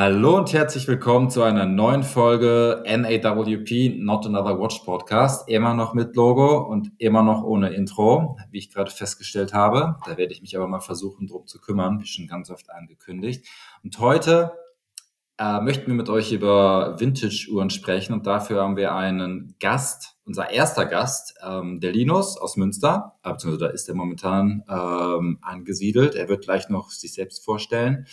Hallo und herzlich willkommen zu einer neuen Folge NAWP Not Another Watch Podcast. Immer noch mit Logo und immer noch ohne Intro, wie ich gerade festgestellt habe. Da werde ich mich aber mal versuchen, drum zu kümmern, wie schon ganz oft angekündigt. Und heute äh, möchten wir mit euch über Vintage-Uhren sprechen und dafür haben wir einen Gast, unser erster Gast, ähm, der Linus aus Münster, äh, beziehungsweise da ist er momentan ähm, angesiedelt. Er wird gleich noch sich selbst vorstellen.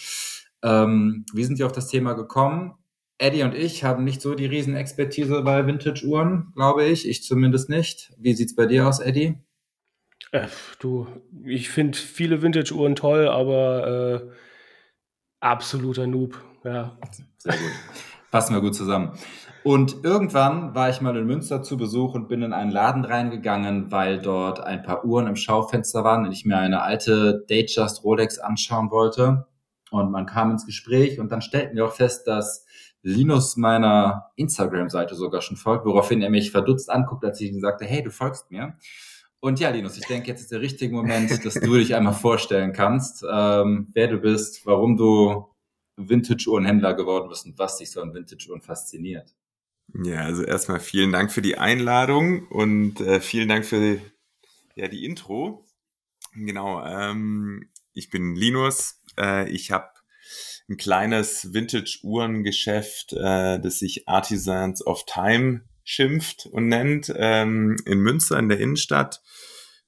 Ähm, wie sind wir auf das Thema gekommen? Eddie und ich haben nicht so die Riesenexpertise bei Vintage-Uhren, glaube ich. Ich zumindest nicht. Wie sieht's bei dir aus, Eddie? Äh, du, ich finde viele Vintage-Uhren toll, aber äh, absoluter Noob. Ja. Sehr gut. Passen wir gut zusammen. Und irgendwann war ich mal in Münster zu Besuch und bin in einen Laden reingegangen, weil dort ein paar Uhren im Schaufenster waren und ich mir eine alte Datejust Rolex anschauen wollte. Und man kam ins Gespräch und dann stellten wir auch fest, dass Linus meiner Instagram-Seite sogar schon folgt, woraufhin er mich verdutzt anguckt, als ich ihm sagte, hey, du folgst mir. Und ja, Linus, ich denke, jetzt ist der richtige Moment, dass du dich einmal vorstellen kannst, ähm, wer du bist, warum du Vintage-Uhrenhändler geworden bist und was dich so an Vintage-Uhren fasziniert. Ja, also erstmal vielen Dank für die Einladung und äh, vielen Dank für ja, die Intro. Genau, ähm, ich bin Linus, äh, ich habe ein kleines Vintage-Uhrengeschäft, äh, das sich Artisans of Time schimpft und nennt, ähm, in Münster in der Innenstadt.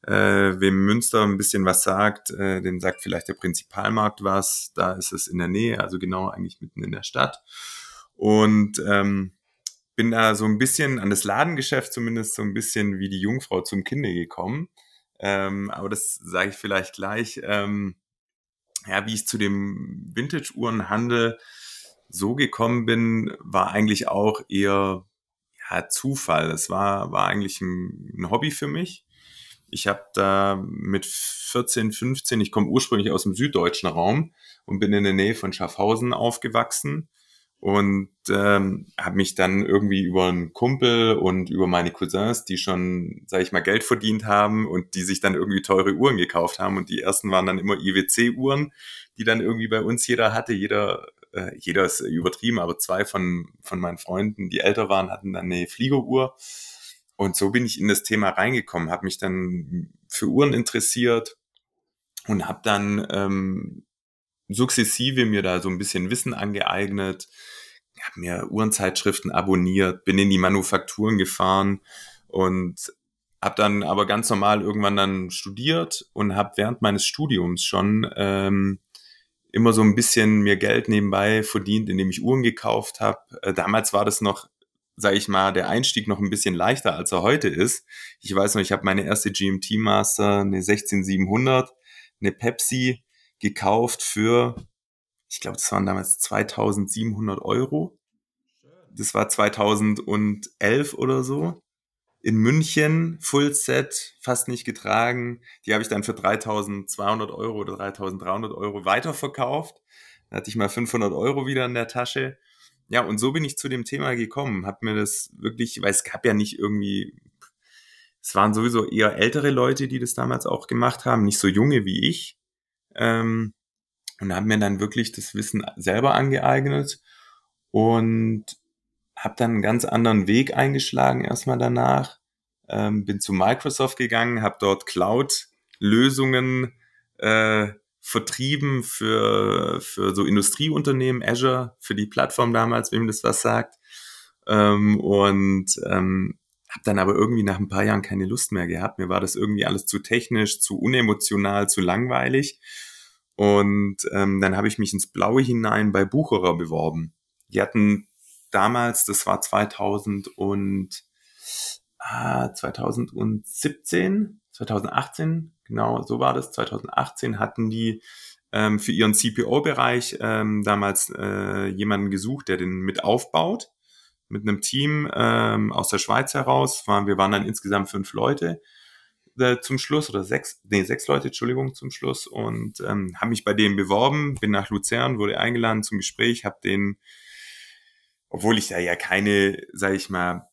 Äh, wem Münster ein bisschen was sagt, äh, dem sagt vielleicht der Prinzipalmarkt was. Da ist es in der Nähe, also genau eigentlich mitten in der Stadt. Und ähm, bin da so ein bisschen an das Ladengeschäft zumindest so ein bisschen wie die Jungfrau zum Kinde gekommen. Ähm, aber das sage ich vielleicht gleich. Ähm, ja, wie ich zu dem Vintage-Uhrenhandel so gekommen bin, war eigentlich auch eher ja, Zufall. Es war, war eigentlich ein, ein Hobby für mich. Ich habe da mit 14, 15, ich komme ursprünglich aus dem süddeutschen Raum und bin in der Nähe von Schaffhausen aufgewachsen und ähm, habe mich dann irgendwie über einen Kumpel und über meine Cousins, die schon, sage ich mal, Geld verdient haben und die sich dann irgendwie teure Uhren gekauft haben und die ersten waren dann immer IWC-Uhren, die dann irgendwie bei uns jeder hatte, jeder äh, jeder ist übertrieben, aber zwei von von meinen Freunden, die älter waren, hatten dann eine Fliegeruhr. Und so bin ich in das Thema reingekommen, habe mich dann für Uhren interessiert und habe dann ähm, sukzessive mir da so ein bisschen Wissen angeeignet, habe mir Uhrenzeitschriften abonniert, bin in die Manufakturen gefahren und habe dann aber ganz normal irgendwann dann studiert und habe während meines Studiums schon ähm, immer so ein bisschen mir Geld nebenbei verdient, indem ich Uhren gekauft habe. Äh, damals war das noch, sage ich mal, der Einstieg noch ein bisschen leichter, als er heute ist. Ich weiß noch, ich habe meine erste GMT Master, eine 16700, eine Pepsi gekauft für, ich glaube, das waren damals 2700 Euro. Das war 2011 oder so. In München, Fullset, fast nicht getragen. Die habe ich dann für 3200 Euro oder 3300 Euro weiterverkauft. Da hatte ich mal 500 Euro wieder in der Tasche. Ja, und so bin ich zu dem Thema gekommen. Hab mir das wirklich, weil es gab ja nicht irgendwie, es waren sowieso eher ältere Leute, die das damals auch gemacht haben, nicht so junge wie ich ähm, und habe mir dann wirklich das Wissen selber angeeignet und habe dann einen ganz anderen Weg eingeschlagen erstmal danach. Ähm, bin zu Microsoft gegangen, habe dort Cloud-Lösungen äh, vertrieben für, für so Industrieunternehmen, Azure, für die Plattform damals, wem das was sagt. Ähm, und ähm, habe dann aber irgendwie nach ein paar Jahren keine Lust mehr gehabt. Mir war das irgendwie alles zu technisch, zu unemotional, zu langweilig und ähm, dann habe ich mich ins Blaue hinein bei Bucherer beworben. Die hatten damals, das war 2000 und ah, 2017, 2018, genau so war das. 2018 hatten die ähm, für ihren CPO-Bereich ähm, damals äh, jemanden gesucht, der den mit aufbaut. Mit einem Team ähm, aus der Schweiz heraus. Wir waren dann insgesamt fünf Leute äh, zum Schluss oder sechs, nee, sechs Leute, Entschuldigung, zum Schluss und ähm, habe mich bei denen beworben, bin nach Luzern, wurde eingeladen zum Gespräch, habe den, obwohl ich da ja keine, sage ich mal,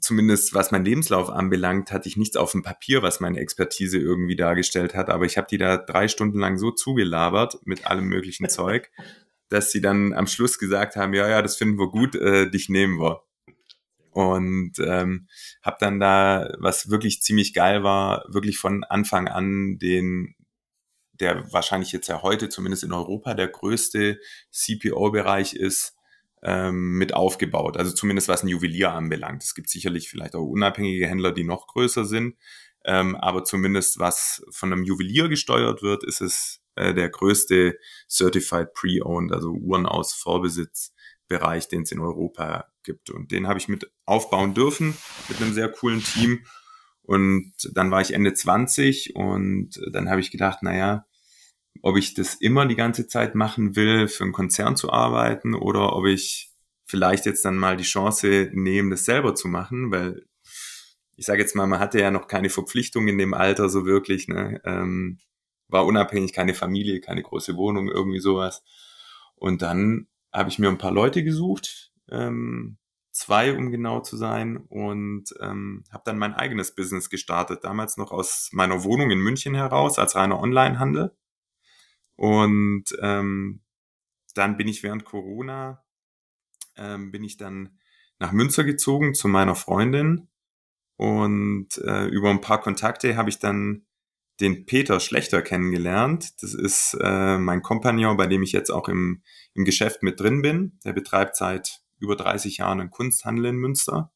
zumindest was mein Lebenslauf anbelangt, hatte ich nichts auf dem Papier, was meine Expertise irgendwie dargestellt hat, aber ich habe die da drei Stunden lang so zugelabert mit allem möglichen Zeug, dass sie dann am Schluss gesagt haben, ja, ja, das finden wir gut, äh, dich nehmen wir. Und ähm, habe dann da, was wirklich ziemlich geil war, wirklich von Anfang an den, der wahrscheinlich jetzt ja heute zumindest in Europa der größte CPO-Bereich ist, ähm, mit aufgebaut. Also zumindest was ein Juwelier anbelangt. Es gibt sicherlich vielleicht auch unabhängige Händler, die noch größer sind. Ähm, aber zumindest was von einem Juwelier gesteuert wird, ist es äh, der größte Certified Pre-Owned, also Uhren aus Vorbesitzbereich, den es in Europa gibt. Und den habe ich mit aufbauen dürfen mit einem sehr coolen Team. Und dann war ich Ende 20 und dann habe ich gedacht, naja, ob ich das immer die ganze Zeit machen will, für einen Konzern zu arbeiten oder ob ich vielleicht jetzt dann mal die Chance nehme, das selber zu machen, weil ich sage jetzt mal, man hatte ja noch keine Verpflichtung in dem Alter so wirklich, ne? Ähm, war unabhängig, keine Familie, keine große Wohnung, irgendwie sowas. Und dann habe ich mir ein paar Leute gesucht, ähm, zwei, um genau zu sein, und ähm, habe dann mein eigenes Business gestartet. Damals noch aus meiner Wohnung in München heraus als reiner Onlinehandel. Und ähm, dann bin ich während Corona, ähm, bin ich dann nach Münster gezogen zu meiner Freundin. Und äh, über ein paar Kontakte habe ich dann den Peter Schlechter kennengelernt. Das ist äh, mein Kompagnon, bei dem ich jetzt auch im, im Geschäft mit drin bin. Der betreibt seit über 30 Jahren einen Kunsthandel in Münster.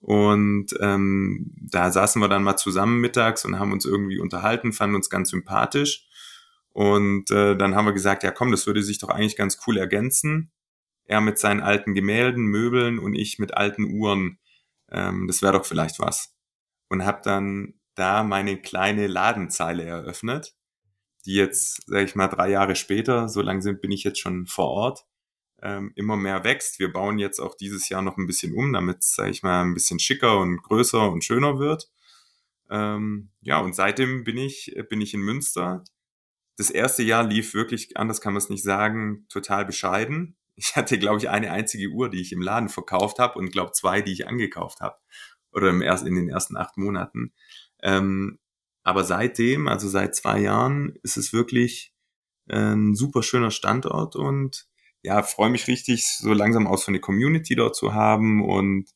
Und ähm, da saßen wir dann mal zusammen mittags und haben uns irgendwie unterhalten, fanden uns ganz sympathisch. Und äh, dann haben wir gesagt, ja komm, das würde sich doch eigentlich ganz cool ergänzen. Er mit seinen alten Gemälden, Möbeln und ich mit alten Uhren. Ähm, das wäre doch vielleicht was. Und habe dann da meine kleine Ladenzeile eröffnet, die jetzt, sage ich mal, drei Jahre später, so lange bin ich jetzt schon vor Ort, ähm, immer mehr wächst. Wir bauen jetzt auch dieses Jahr noch ein bisschen um, damit es, sage ich mal, ein bisschen schicker und größer und schöner wird. Ähm, ja, und seitdem bin ich, bin ich in Münster das erste Jahr lief wirklich, anders kann man es nicht sagen, total bescheiden. Ich hatte, glaube ich, eine einzige Uhr, die ich im Laden verkauft habe und glaube zwei, die ich angekauft habe. Oder im ersten, in den ersten acht Monaten. Ähm, aber seitdem, also seit zwei Jahren, ist es wirklich ein super schöner Standort und ja, freue mich richtig, so langsam auch so eine Community dort zu haben und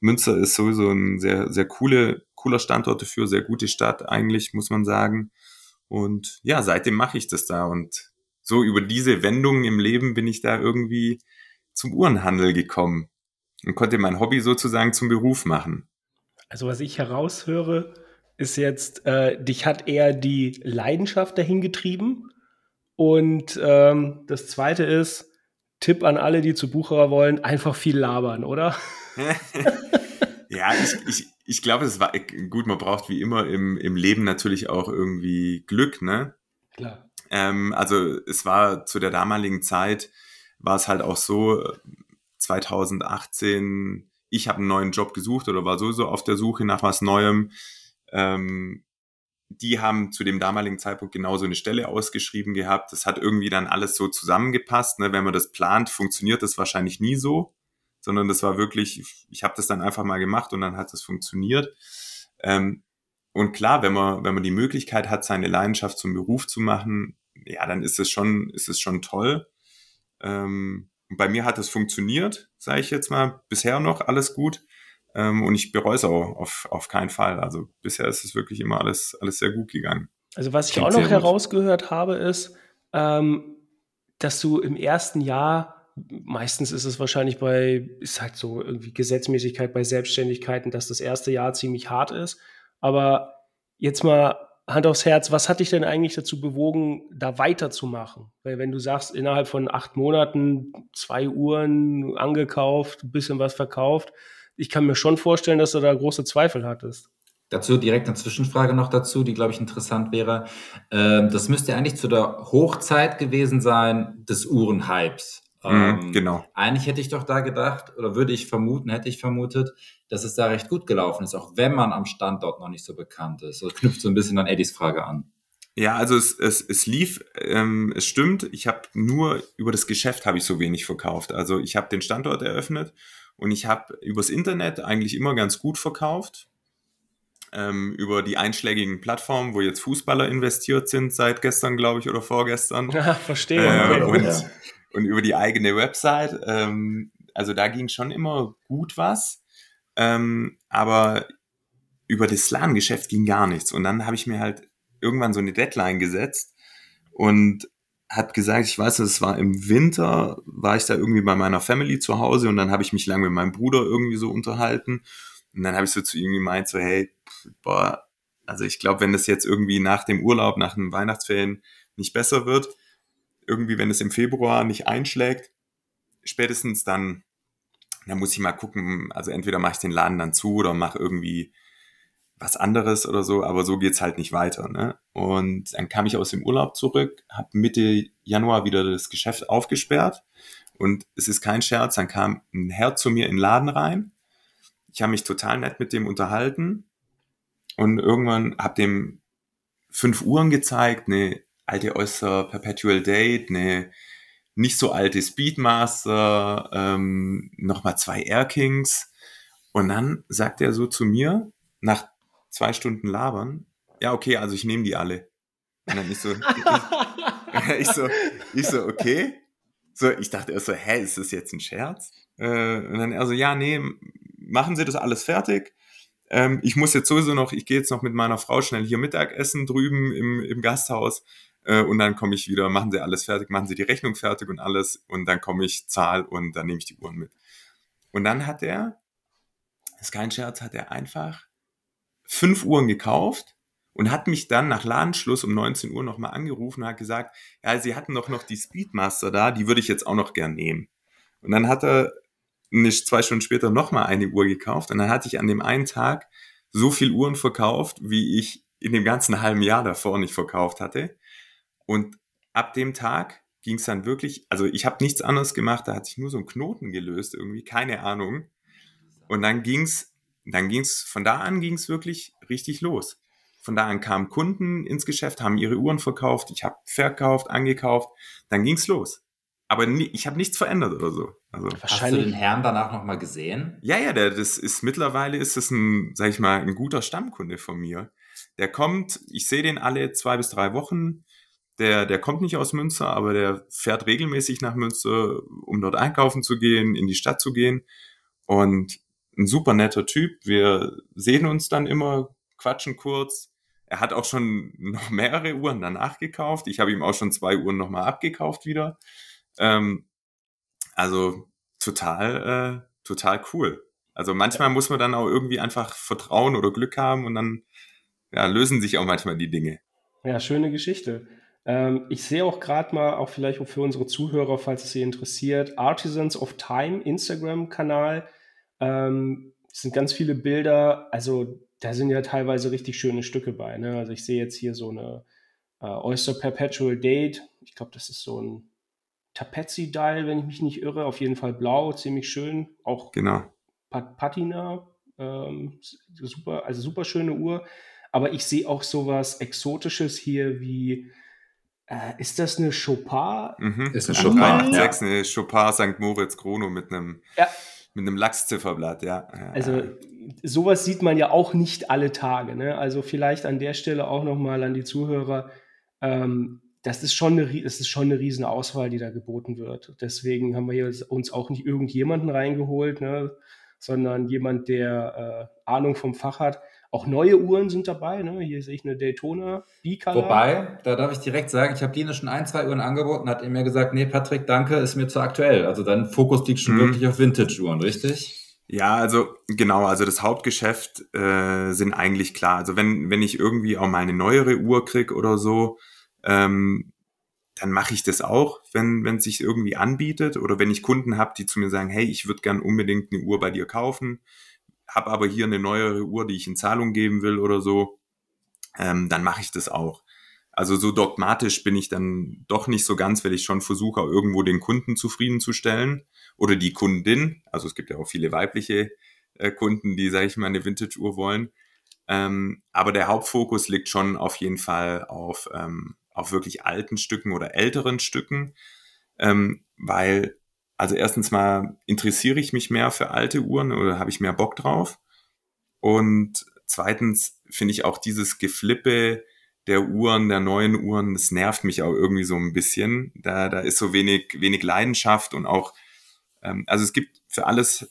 Münster ist sowieso ein sehr, sehr coole, cooler Standort dafür, sehr gute Stadt eigentlich, muss man sagen. Und ja, seitdem mache ich das da. Und so über diese Wendungen im Leben bin ich da irgendwie zum Uhrenhandel gekommen und konnte mein Hobby sozusagen zum Beruf machen. Also was ich heraushöre, ist jetzt, äh, dich hat eher die Leidenschaft dahin getrieben. Und ähm, das Zweite ist, Tipp an alle, die zu Bucherer wollen, einfach viel labern, oder? ja, ich, ich, ich glaube, es war gut, man braucht wie immer im, im Leben natürlich auch irgendwie Glück, ne? Klar. Ähm, also es war zu der damaligen Zeit, war es halt auch so, 2018, ich habe einen neuen Job gesucht oder war sowieso auf der Suche nach was Neuem. Ähm, die haben zu dem damaligen Zeitpunkt genauso eine Stelle ausgeschrieben gehabt. Das hat irgendwie dann alles so zusammengepasst. Ne? Wenn man das plant, funktioniert das wahrscheinlich nie so sondern das war wirklich, ich, habe das dann einfach mal gemacht und dann hat es funktioniert. Ähm, und klar, wenn man, wenn man die Möglichkeit hat, seine Leidenschaft zum Beruf zu machen, ja, dann ist es schon, ist es schon toll. Ähm, bei mir hat es funktioniert, sage ich jetzt mal, bisher noch alles gut. Ähm, und ich bereue es auch auf, auf keinen Fall. Also bisher ist es wirklich immer alles, alles sehr gut gegangen. Also was ich Klingt auch noch herausgehört habe, ist, ähm, dass du im ersten Jahr meistens ist es wahrscheinlich bei, ist halt so irgendwie Gesetzmäßigkeit bei Selbstständigkeiten, dass das erste Jahr ziemlich hart ist. Aber jetzt mal Hand aufs Herz, was hat dich denn eigentlich dazu bewogen, da weiterzumachen? Weil wenn du sagst, innerhalb von acht Monaten zwei Uhren angekauft, ein bisschen was verkauft, ich kann mir schon vorstellen, dass du da große Zweifel hattest. Dazu direkt eine Zwischenfrage noch dazu, die, glaube ich, interessant wäre. Ähm, das müsste eigentlich zu der Hochzeit gewesen sein des Uhrenhypes. Mhm, ähm, genau. Eigentlich hätte ich doch da gedacht, oder würde ich vermuten, hätte ich vermutet, dass es da recht gut gelaufen ist, auch wenn man am Standort noch nicht so bekannt ist. Das knüpft so ein bisschen an Eddies Frage an. Ja, also es, es, es lief, ähm, es stimmt, ich habe nur über das Geschäft habe ich so wenig verkauft. Also ich habe den Standort eröffnet und ich habe übers Internet eigentlich immer ganz gut verkauft. Ähm, über die einschlägigen Plattformen, wo jetzt Fußballer investiert sind, seit gestern, glaube ich, oder vorgestern. Ja, verstehe. Äh, und, ja und über die eigene Website. Ähm, also da ging schon immer gut was. Ähm, aber über das Ladengeschäft ging gar nichts. Und dann habe ich mir halt irgendwann so eine Deadline gesetzt und hat gesagt, ich weiß, es war im Winter, war ich da irgendwie bei meiner Family zu Hause und dann habe ich mich lange mit meinem Bruder irgendwie so unterhalten. Und dann habe ich so zu ihm gemeint, so hey, boah, also ich glaube, wenn das jetzt irgendwie nach dem Urlaub, nach den Weihnachtsferien nicht besser wird, irgendwie, wenn es im Februar nicht einschlägt, spätestens dann, dann muss ich mal gucken, also entweder mache ich den Laden dann zu oder mache irgendwie was anderes oder so, aber so geht's halt nicht weiter. Ne? Und dann kam ich aus dem Urlaub zurück, habe Mitte Januar wieder das Geschäft aufgesperrt und es ist kein Scherz, dann kam ein Herr zu mir in den Laden rein. Ich habe mich total nett mit dem unterhalten und irgendwann habe dem fünf Uhren gezeigt, eine alte Oyster Perpetual Date, eine nicht so alte Speedmaster, ähm, nochmal zwei Air Kings. Und dann sagt er so zu mir, nach zwei Stunden labern, ja, okay, also ich nehme die alle. Und dann ich so, ich, ich, so, ich so, okay. So, ich dachte erst so, hä, ist das jetzt ein Scherz? Äh, und dann er so, ja, nee, machen Sie das alles fertig. Ähm, ich muss jetzt sowieso noch, ich gehe jetzt noch mit meiner Frau schnell hier Mittagessen drüben im, im Gasthaus. Äh, und dann komme ich wieder, machen Sie alles fertig, machen Sie die Rechnung fertig und alles. Und dann komme ich, zahl und dann nehme ich die Uhren mit. Und dann hat er, das ist kein Scherz, hat er einfach fünf Uhren gekauft und hat mich dann nach Ladenschluss um 19 Uhr nochmal angerufen und hat gesagt, ja, sie hatten doch noch die Speedmaster da, die würde ich jetzt auch noch gern nehmen. Und dann hat er nicht zwei Stunden später nochmal eine Uhr gekauft und dann hatte ich an dem einen Tag so viel Uhren verkauft, wie ich in dem ganzen halben Jahr davor nicht verkauft hatte. Und ab dem Tag ging es dann wirklich, also ich habe nichts anderes gemacht, da hat sich nur so ein Knoten gelöst, irgendwie, keine Ahnung. Und dann ging's dann ging's, von da an ging's wirklich richtig los. Von da an kamen Kunden ins Geschäft, haben ihre Uhren verkauft, ich habe verkauft, angekauft, dann ging's los. Aber nie, ich habe nichts verändert oder so. Also, Hast du den Herrn danach nochmal gesehen? Ja, ja, der, das ist mittlerweile ist es ein, sag ich mal, ein guter Stammkunde von mir. Der kommt, ich sehe den alle zwei bis drei Wochen. Der, der kommt nicht aus Münster, aber der fährt regelmäßig nach Münster, um dort einkaufen zu gehen, in die Stadt zu gehen. Und ein super netter Typ. Wir sehen uns dann immer, quatschen kurz. Er hat auch schon noch mehrere Uhren danach gekauft. Ich habe ihm auch schon zwei Uhren nochmal abgekauft wieder. Ähm, also total, äh, total cool. Also manchmal muss man dann auch irgendwie einfach Vertrauen oder Glück haben und dann ja, lösen sich auch manchmal die Dinge. Ja, schöne Geschichte. Ähm, ich sehe auch gerade mal, auch vielleicht für unsere Zuhörer, falls es sie interessiert, Artisans of Time Instagram-Kanal. Ähm, es sind ganz viele Bilder, also da sind ja teilweise richtig schöne Stücke bei. Ne? Also ich sehe jetzt hier so eine äh, Oyster Perpetual Date. Ich glaube, das ist so ein Tapetzi-Dial, wenn ich mich nicht irre. Auf jeden Fall blau, ziemlich schön. Auch genau. Pat Patina, ähm, super, also super schöne Uhr. Aber ich sehe auch sowas Exotisches hier wie, äh, ist das eine Chopin? Mhm. Ist eine Chopin, ja. eine Chopin St. Moritz Chrono mit einem ja. Mit einem Lachszifferblatt, ja. Also sowas sieht man ja auch nicht alle Tage. Ne? Also vielleicht an der Stelle auch nochmal an die Zuhörer. Ähm, das ist schon eine, das ist schon eine riesen Auswahl, die da geboten wird. Deswegen haben wir hier uns auch nicht irgendjemanden reingeholt, ne? sondern jemand, der äh, Ahnung vom Fach hat. Auch neue Uhren sind dabei. Ne? Hier sehe ich eine Daytona B-Color. Wobei, da darf ich direkt sagen, ich habe Dine schon ein, zwei Uhren angeboten, hat er mir gesagt, nee, Patrick, danke, ist mir zu aktuell. Also dein Fokus liegt schon mhm. wirklich auf Vintage-Uhren, richtig? Ja, also genau, also das Hauptgeschäft äh, sind eigentlich klar. Also wenn, wenn ich irgendwie auch mal eine neuere Uhr krieg oder so, ähm, dann mache ich das auch, wenn wenn es sich irgendwie anbietet oder wenn ich Kunden habe, die zu mir sagen, hey, ich würde gern unbedingt eine Uhr bei dir kaufen habe aber hier eine neuere Uhr, die ich in Zahlung geben will oder so, ähm, dann mache ich das auch. Also so dogmatisch bin ich dann doch nicht so ganz, weil ich schon versuche, irgendwo den Kunden zufriedenzustellen oder die Kundin. Also es gibt ja auch viele weibliche äh, Kunden, die, sage ich mal, eine Vintage-Uhr wollen. Ähm, aber der Hauptfokus liegt schon auf jeden Fall auf, ähm, auf wirklich alten Stücken oder älteren Stücken, ähm, weil also erstens mal interessiere ich mich mehr für alte Uhren oder habe ich mehr Bock drauf. Und zweitens finde ich auch dieses Geflippe der Uhren, der neuen Uhren, das nervt mich auch irgendwie so ein bisschen. Da, da ist so wenig, wenig Leidenschaft und auch, ähm, also es gibt für alles,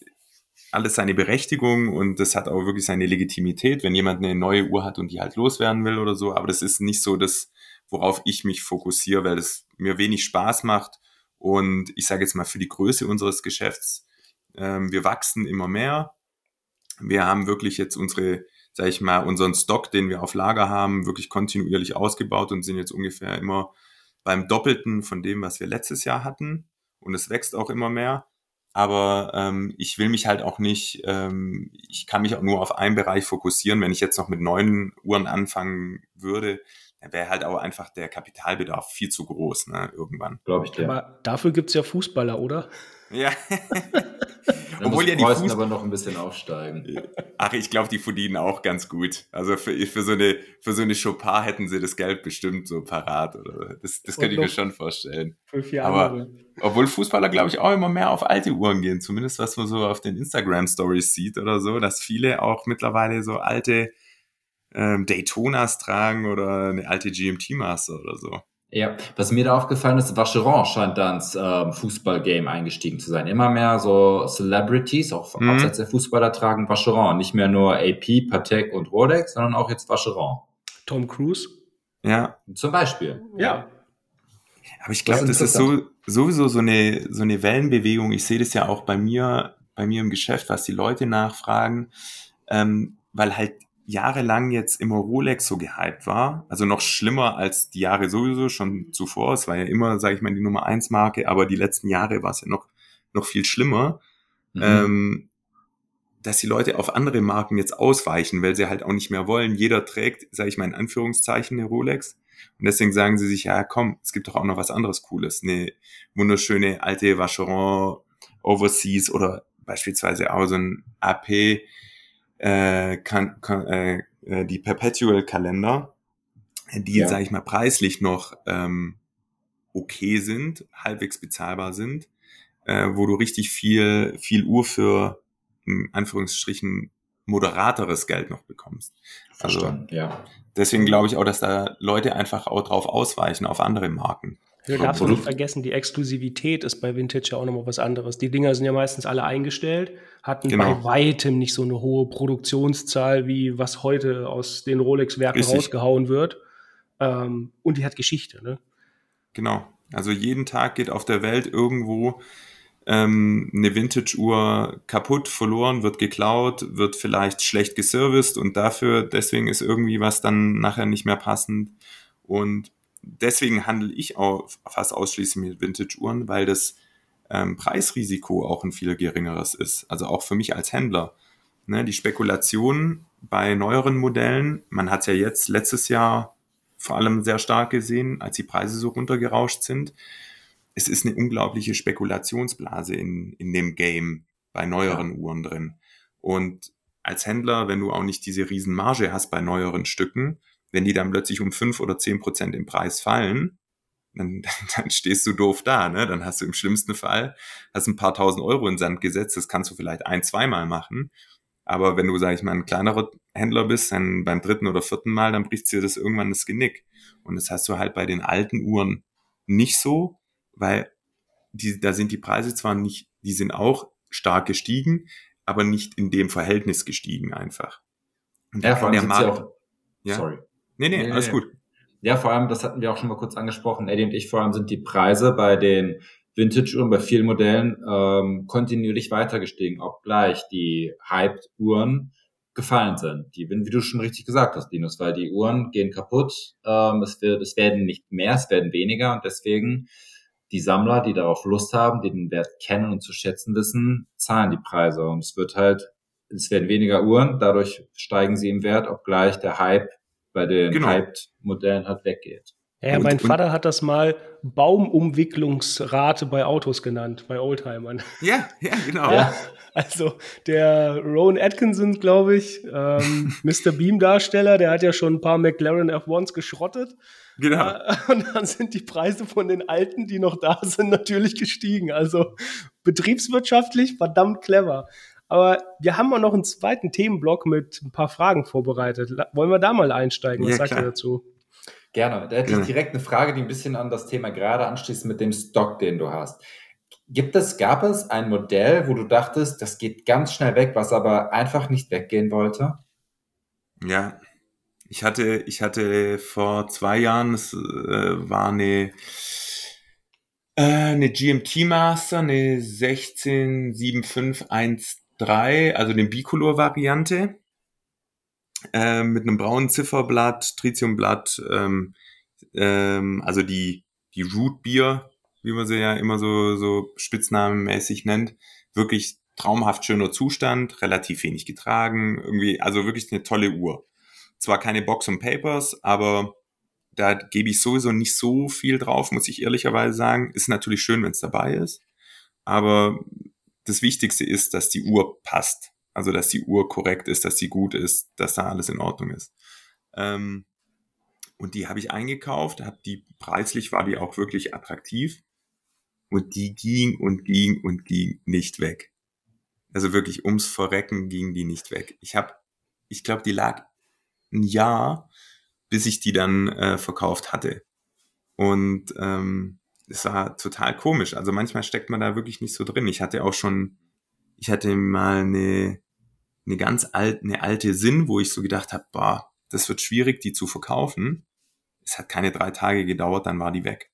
alles seine Berechtigung und das hat auch wirklich seine Legitimität, wenn jemand eine neue Uhr hat und die halt loswerden will oder so. Aber das ist nicht so das, worauf ich mich fokussiere, weil es mir wenig Spaß macht. Und ich sage jetzt mal für die Größe unseres Geschäfts, ähm, wir wachsen immer mehr. Wir haben wirklich jetzt unsere sage ich mal, unseren Stock, den wir auf Lager haben, wirklich kontinuierlich ausgebaut und sind jetzt ungefähr immer beim Doppelten von dem, was wir letztes Jahr hatten. Und es wächst auch immer mehr. Aber ähm, ich will mich halt auch nicht, ähm, ich kann mich auch nur auf einen Bereich fokussieren. Wenn ich jetzt noch mit neun Uhren anfangen würde, dann wäre halt auch einfach der Kapitalbedarf viel zu groß, ne, irgendwann. Glaube ich dir. Aber dafür gibt's ja Fußballer, oder? Ja. Obwohl ja die Fuß aber noch ein bisschen aufsteigen. Ach, ich glaube, die verdienen auch ganz gut. Also für, für so eine für so eine Chopin hätten sie das Geld bestimmt so parat oder das, das könnte ich mir schon vorstellen. Fünf Jahre. Aber obwohl Fußballer glaube ich auch immer mehr auf alte Uhren gehen, zumindest was man so auf den Instagram Stories sieht oder so, dass viele auch mittlerweile so alte ähm, Daytonas tragen oder eine alte GMT Master oder so. Ja, was mir da aufgefallen ist, Vacheron scheint da ins ähm, Fußballgame eingestiegen zu sein. Immer mehr so Celebrities, auch mhm. abseits der Fußballer, tragen Vacheron. Nicht mehr nur AP, Patek und Rolex, sondern auch jetzt Vacheron. Tom Cruise? Ja. Zum Beispiel. Ja. Aber ich glaube, das, das ist so, sowieso so eine, so eine Wellenbewegung. Ich sehe das ja auch bei mir, bei mir im Geschäft, was die Leute nachfragen, ähm, weil halt jahrelang jetzt immer Rolex so gehypt war, also noch schlimmer als die Jahre sowieso schon zuvor. Es war ja immer, sage ich mal, die Nummer eins Marke, aber die letzten Jahre war es ja noch noch viel schlimmer, mhm. ähm, dass die Leute auf andere Marken jetzt ausweichen, weil sie halt auch nicht mehr wollen. Jeder trägt, sage ich mal in Anführungszeichen, eine Rolex. Und deswegen sagen sie sich, ja komm, es gibt doch auch noch was anderes Cooles. Eine wunderschöne alte Vacheron Overseas oder beispielsweise auch so ein AP äh, kann, kann, äh, äh, die Perpetual-Kalender, die, ja. sage ich mal, preislich noch ähm, okay sind, halbwegs bezahlbar sind, äh, wo du richtig viel, viel Uhr für, in Anführungsstrichen, moderateres Geld noch bekommst. Also Verstanden, also, ja. Deswegen glaube ich auch, dass da Leute einfach auch drauf ausweichen, auf andere Marken. Du darfst nicht vergessen, die Exklusivität ist bei Vintage ja auch nochmal was anderes. Die Dinger sind ja meistens alle eingestellt, hatten genau. bei weitem nicht so eine hohe Produktionszahl, wie was heute aus den Rolex-Werken rausgehauen wird. Ähm, und die hat Geschichte, ne? Genau. Also jeden Tag geht auf der Welt irgendwo ähm, eine Vintage-Uhr kaputt, verloren, wird geklaut, wird vielleicht schlecht geserviced und dafür, deswegen ist irgendwie was dann nachher nicht mehr passend. Und deswegen handle ich auch fast ausschließlich mit Vintage-Uhren, weil das ähm, Preisrisiko auch ein viel geringeres ist. Also auch für mich als Händler. Ne, die Spekulation bei neueren Modellen, man hat es ja jetzt letztes Jahr vor allem sehr stark gesehen, als die Preise so runtergerauscht sind. Es ist eine unglaubliche Spekulationsblase in, in dem Game bei neueren ja. Uhren drin. Und als Händler, wenn du auch nicht diese riesen Marge hast bei neueren Stücken, wenn die dann plötzlich um fünf oder zehn Prozent im Preis fallen, dann, dann stehst du doof da, ne? Dann hast du im schlimmsten Fall hast ein paar tausend Euro in Sand gesetzt. Das kannst du vielleicht ein, zweimal machen. Aber wenn du, sag ich mal, ein kleinerer Händler bist, dann beim dritten oder vierten Mal, dann bricht dir das irgendwann das Genick. Und das hast du halt bei den alten Uhren nicht so, weil die, da sind die Preise zwar nicht, die sind auch stark gestiegen, aber nicht in dem Verhältnis gestiegen einfach. Und ja, vor allem der Markt, auch, ja? sorry. Nee, nee, nee alles nee. gut. Ja, vor allem, das hatten wir auch schon mal kurz angesprochen, Eddie und ich, vor allem sind die Preise bei den Vintage-Uhren, bei vielen Modellen ähm, kontinuierlich weiter gestiegen, obgleich die Hyped-Uhren gefallen sind. Die, wie du schon richtig gesagt hast, Linus, weil die Uhren gehen kaputt, ähm, es, wird, es werden nicht mehr, es werden weniger und deswegen die Sammler, die darauf Lust haben, die den Wert kennen und zu schätzen wissen, zahlen die Preise und es wird halt, es werden weniger Uhren, dadurch steigen sie im Wert, obgleich der Hype bei den genau. Hyped-Modellen halt weggeht. Ja, und, mein Vater hat das mal Baumumwicklungsrate bei Autos genannt, bei Oldtimern. Ja, ja, genau. Ja, also der Rowan Atkinson, glaube ich, ähm, Mr. Beam-Darsteller, der hat ja schon ein paar McLaren F1s geschrottet. Genau. Äh, und dann sind die Preise von den alten, die noch da sind, natürlich gestiegen. Also betriebswirtschaftlich verdammt clever. Aber wir haben auch noch einen zweiten Themenblock mit ein paar Fragen vorbereitet. Wollen wir da mal einsteigen? Was ja, sagt ihr dazu? Gerne. Da hätte ich direkt eine Frage, die ein bisschen an das Thema gerade anschließt mit dem Stock, den du hast. Gibt es, gab es ein Modell, wo du dachtest, das geht ganz schnell weg, was aber einfach nicht weggehen wollte? Ja, ich hatte, ich hatte vor zwei Jahren, es äh, war eine, äh, eine GMT Master, eine 167513, also eine Bicolor-Variante, äh, mit einem braunen Zifferblatt, Tritiumblatt, ähm, ähm, also die, die Root Beer, wie man sie ja immer so, so spitznamenmäßig nennt, wirklich traumhaft schöner Zustand, relativ wenig getragen, irgendwie, also wirklich eine tolle Uhr zwar keine Box und Papers, aber da gebe ich sowieso nicht so viel drauf, muss ich ehrlicherweise sagen. Ist natürlich schön, wenn es dabei ist. Aber das Wichtigste ist, dass die Uhr passt. Also, dass die Uhr korrekt ist, dass sie gut ist, dass da alles in Ordnung ist. Ähm, und die habe ich eingekauft, hab die preislich war die auch wirklich attraktiv. Und die ging und ging und ging nicht weg. Also wirklich ums Verrecken ging die nicht weg. Ich habe, ich glaube, die lag ein Jahr, bis ich die dann äh, verkauft hatte. Und ähm, es war total komisch. Also manchmal steckt man da wirklich nicht so drin. Ich hatte auch schon, ich hatte mal eine, eine ganz alte, eine alte Sinn, wo ich so gedacht habe, boah, das wird schwierig, die zu verkaufen. Es hat keine drei Tage gedauert, dann war die weg.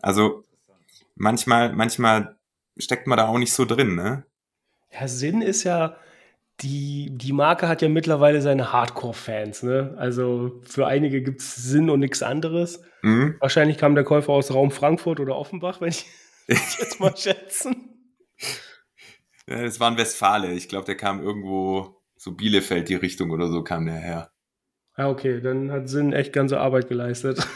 Also manchmal, manchmal steckt man da auch nicht so drin, ne? Ja, Sinn ist ja, die, die Marke hat ja mittlerweile seine Hardcore-Fans. Ne? Also für einige gibt es Sinn und nichts anderes. Mhm. Wahrscheinlich kam der Käufer aus Raum Frankfurt oder Offenbach, wenn ich, jetzt mal schätzen. Ja, das war ein Westfale. Ich glaube, der kam irgendwo so Bielefeld die Richtung oder so kam der her. Ja, okay, dann hat Sinn echt ganze Arbeit geleistet.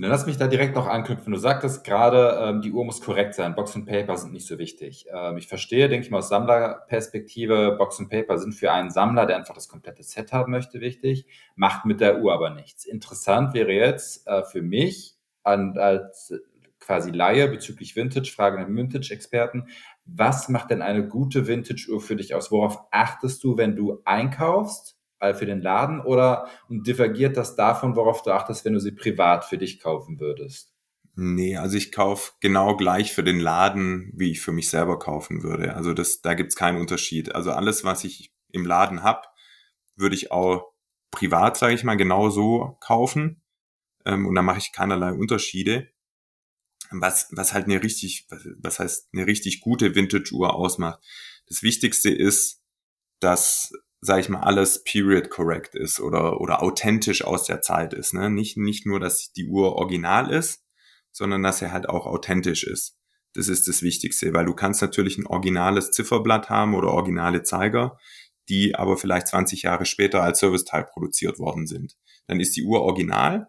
Dann lass mich da direkt noch anknüpfen. Du sagtest gerade, ähm, die Uhr muss korrekt sein. Box und Paper sind nicht so wichtig. Ähm, ich verstehe, denke ich mal, aus Sammlerperspektive, Box und Paper sind für einen Sammler, der einfach das komplette Set haben möchte, wichtig, macht mit der Uhr aber nichts. Interessant wäre jetzt äh, für mich an, als quasi Laie bezüglich Vintage, Frage an Vintage-Experten, was macht denn eine gute Vintage-Uhr für dich aus? Worauf achtest du, wenn du einkaufst? Für den Laden oder und divergiert das davon, worauf du achtest, wenn du sie privat für dich kaufen würdest? Nee, also ich kaufe genau gleich für den Laden, wie ich für mich selber kaufen würde. Also das, da gibt's keinen Unterschied. Also alles, was ich im Laden hab, würde ich auch privat, sage ich mal, genau so kaufen. Ähm, und da mache ich keinerlei Unterschiede. Was, was halt eine richtig, was heißt eine richtig gute Vintage-Uhr ausmacht. Das Wichtigste ist, dass sage ich mal, alles period correct ist oder, oder authentisch aus der Zeit ist. Ne? Nicht, nicht nur, dass die Uhr original ist, sondern dass er halt auch authentisch ist. Das ist das Wichtigste, weil du kannst natürlich ein originales Zifferblatt haben oder originale Zeiger, die aber vielleicht 20 Jahre später als Serviceteil produziert worden sind. Dann ist die Uhr original,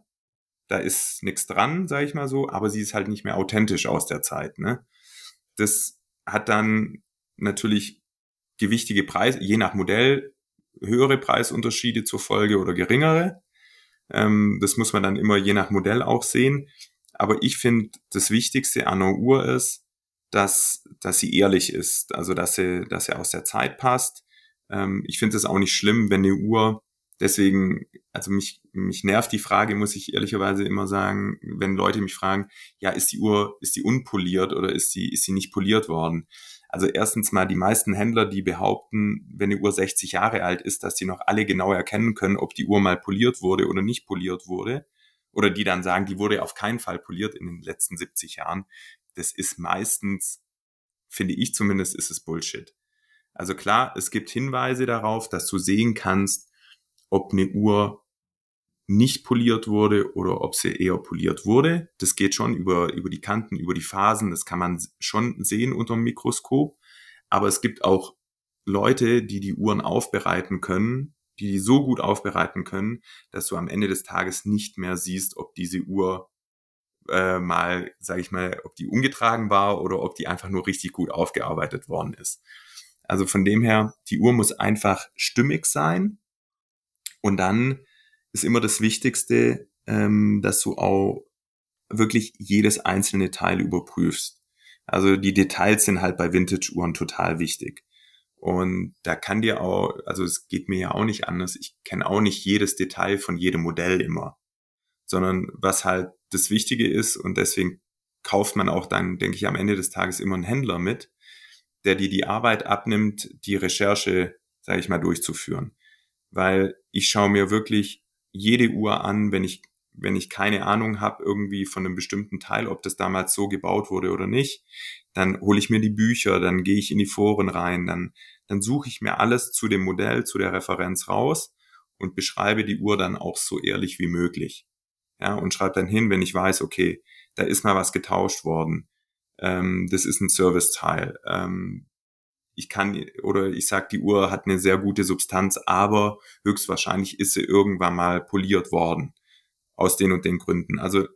da ist nichts dran, sage ich mal so, aber sie ist halt nicht mehr authentisch aus der Zeit. Ne? Das hat dann natürlich gewichtige Preise, je nach Modell höhere Preisunterschiede zur Folge oder geringere. Ähm, das muss man dann immer je nach Modell auch sehen. Aber ich finde, das Wichtigste an einer Uhr ist, dass, dass sie ehrlich ist, also dass sie, dass sie aus der Zeit passt. Ähm, ich finde es auch nicht schlimm, wenn eine Uhr, deswegen, also mich, mich nervt die Frage, muss ich ehrlicherweise immer sagen, wenn Leute mich fragen, ja, ist die Uhr, ist die unpoliert oder ist sie, ist sie nicht poliert worden? Also erstens mal die meisten Händler, die behaupten, wenn die Uhr 60 Jahre alt ist, dass sie noch alle genau erkennen können, ob die Uhr mal poliert wurde oder nicht poliert wurde. Oder die dann sagen, die wurde auf keinen Fall poliert in den letzten 70 Jahren. Das ist meistens, finde ich zumindest, ist es Bullshit. Also klar, es gibt Hinweise darauf, dass du sehen kannst, ob eine Uhr nicht poliert wurde oder ob sie eher poliert wurde. Das geht schon über, über die Kanten, über die Phasen. Das kann man schon sehen unter dem Mikroskop. Aber es gibt auch Leute, die die Uhren aufbereiten können, die die so gut aufbereiten können, dass du am Ende des Tages nicht mehr siehst, ob diese Uhr äh, mal, sage ich mal, ob die umgetragen war oder ob die einfach nur richtig gut aufgearbeitet worden ist. Also von dem her, die Uhr muss einfach stimmig sein und dann ist immer das Wichtigste, ähm, dass du auch wirklich jedes einzelne Teil überprüfst. Also die Details sind halt bei Vintage-Uhren total wichtig. Und da kann dir auch, also es geht mir ja auch nicht anders, ich kenne auch nicht jedes Detail von jedem Modell immer. sondern was halt das Wichtige ist und deswegen kauft man auch dann, denke ich, am Ende des Tages immer einen Händler mit, der dir die Arbeit abnimmt, die Recherche, sage ich mal, durchzuführen. Weil ich schaue mir wirklich jede Uhr an, wenn ich wenn ich keine Ahnung habe irgendwie von einem bestimmten Teil, ob das damals so gebaut wurde oder nicht, dann hole ich mir die Bücher, dann gehe ich in die Foren rein, dann dann suche ich mir alles zu dem Modell, zu der Referenz raus und beschreibe die Uhr dann auch so ehrlich wie möglich. Ja, und schreibe dann hin, wenn ich weiß, okay, da ist mal was getauscht worden. Ähm, das ist ein Serviceteil. Ähm, ich kann oder ich sag, die Uhr hat eine sehr gute Substanz, aber höchstwahrscheinlich ist sie irgendwann mal poliert worden aus den und den Gründen. Also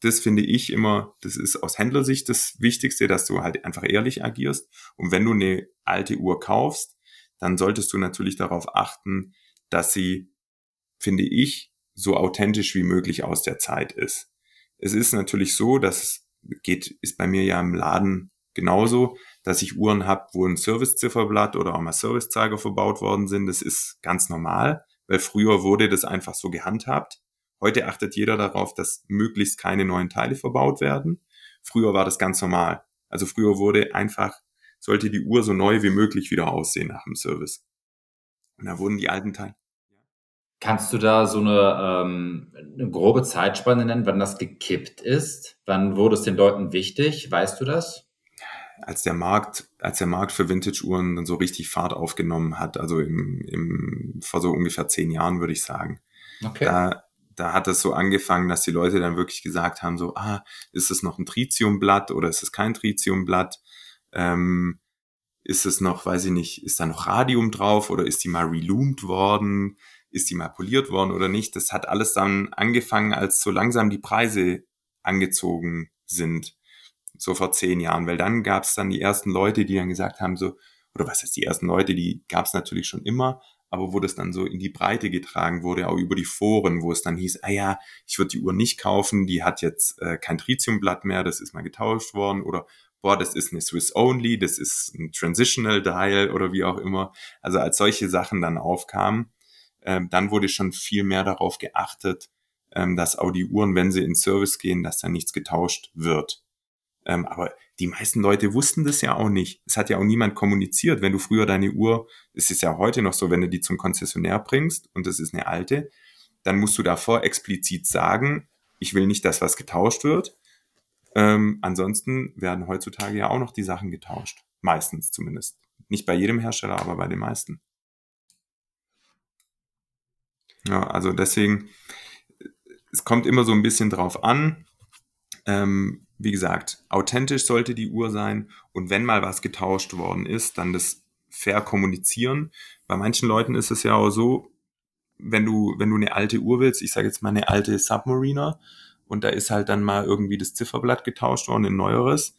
das finde ich immer, das ist aus Händlersicht das Wichtigste, dass du halt einfach ehrlich agierst. Und wenn du eine alte Uhr kaufst, dann solltest du natürlich darauf achten, dass sie, finde ich, so authentisch wie möglich aus der Zeit ist. Es ist natürlich so, dass es geht, ist bei mir ja im Laden genauso, dass ich Uhren habe, wo ein Servicezifferblatt oder auch mal Servicezeiger verbaut worden sind. Das ist ganz normal, weil früher wurde das einfach so gehandhabt. Heute achtet jeder darauf, dass möglichst keine neuen Teile verbaut werden. Früher war das ganz normal. Also früher wurde einfach, sollte die Uhr so neu wie möglich wieder aussehen nach dem Service. Und da wurden die alten Teile. Kannst du da so eine, ähm, eine grobe Zeitspanne nennen, wann das gekippt ist? Wann wurde es den Leuten wichtig? Weißt du das? Als der Markt, als der Markt für Vintage-Uhren dann so richtig Fahrt aufgenommen hat, also im, im, vor so ungefähr zehn Jahren, würde ich sagen. Okay. Da, da hat es so angefangen, dass die Leute dann wirklich gesagt haben, so, ah, ist es noch ein Tritiumblatt oder ist es kein Tritiumblatt? Ähm, ist es noch, weiß ich nicht, ist da noch Radium drauf oder ist die mal reloomed worden? ist die mal poliert worden oder nicht. Das hat alles dann angefangen, als so langsam die Preise angezogen sind, so vor zehn Jahren, weil dann gab es dann die ersten Leute, die dann gesagt haben, so, oder was heißt die ersten Leute, die gab es natürlich schon immer, aber wo das dann so in die Breite getragen wurde, auch über die Foren, wo es dann hieß, ah ja, ich würde die Uhr nicht kaufen, die hat jetzt äh, kein Tritiumblatt mehr, das ist mal getauscht worden, oder boah, das ist eine Swiss Only, das ist ein Transitional Dial oder wie auch immer. Also als solche Sachen dann aufkamen, ähm, dann wurde schon viel mehr darauf geachtet, ähm, dass auch die Uhren, wenn sie in Service gehen, dass da nichts getauscht wird. Ähm, aber die meisten Leute wussten das ja auch nicht. Es hat ja auch niemand kommuniziert. Wenn du früher deine Uhr, es ist ja heute noch so, wenn du die zum Konzessionär bringst und das ist eine alte, dann musst du davor explizit sagen, ich will nicht, dass was getauscht wird. Ähm, ansonsten werden heutzutage ja auch noch die Sachen getauscht. Meistens zumindest. Nicht bei jedem Hersteller, aber bei den meisten. Ja, also deswegen, es kommt immer so ein bisschen drauf an. Ähm, wie gesagt, authentisch sollte die Uhr sein und wenn mal was getauscht worden ist, dann das fair kommunizieren. Bei manchen Leuten ist es ja auch so, wenn du, wenn du eine alte Uhr willst, ich sage jetzt mal eine alte Submariner und da ist halt dann mal irgendwie das Zifferblatt getauscht worden, ein neueres,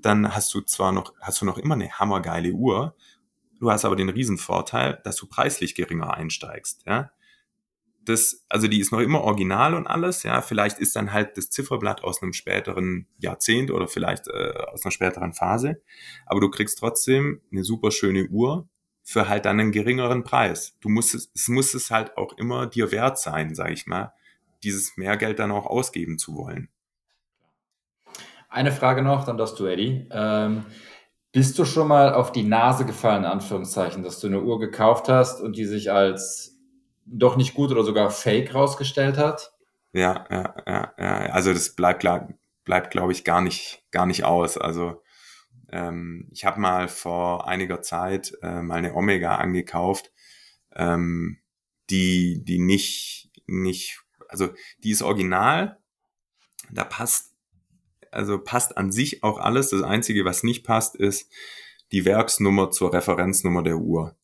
dann hast du zwar noch, hast du noch immer eine hammergeile Uhr, du hast aber den Riesenvorteil, dass du preislich geringer einsteigst, ja das, also die ist noch immer original und alles, ja, vielleicht ist dann halt das Zifferblatt aus einem späteren Jahrzehnt oder vielleicht äh, aus einer späteren Phase, aber du kriegst trotzdem eine super schöne Uhr für halt dann einen geringeren Preis. Du musst es, es muss es halt auch immer dir wert sein, sag ich mal, dieses Mehrgeld dann auch ausgeben zu wollen. Eine Frage noch, dann darfst du, Eddie. Ähm, bist du schon mal auf die Nase gefallen, in Anführungszeichen, dass du eine Uhr gekauft hast und die sich als doch nicht gut oder sogar fake rausgestellt hat. Ja, ja, ja, ja. Also das bleibt, bleibt glaube ich, gar nicht, gar nicht aus. Also ähm, ich habe mal vor einiger Zeit äh, mal eine Omega angekauft, ähm, die, die nicht, nicht, also die ist original, da passt, also passt an sich auch alles. Das Einzige, was nicht passt, ist die Werksnummer zur Referenznummer der Uhr.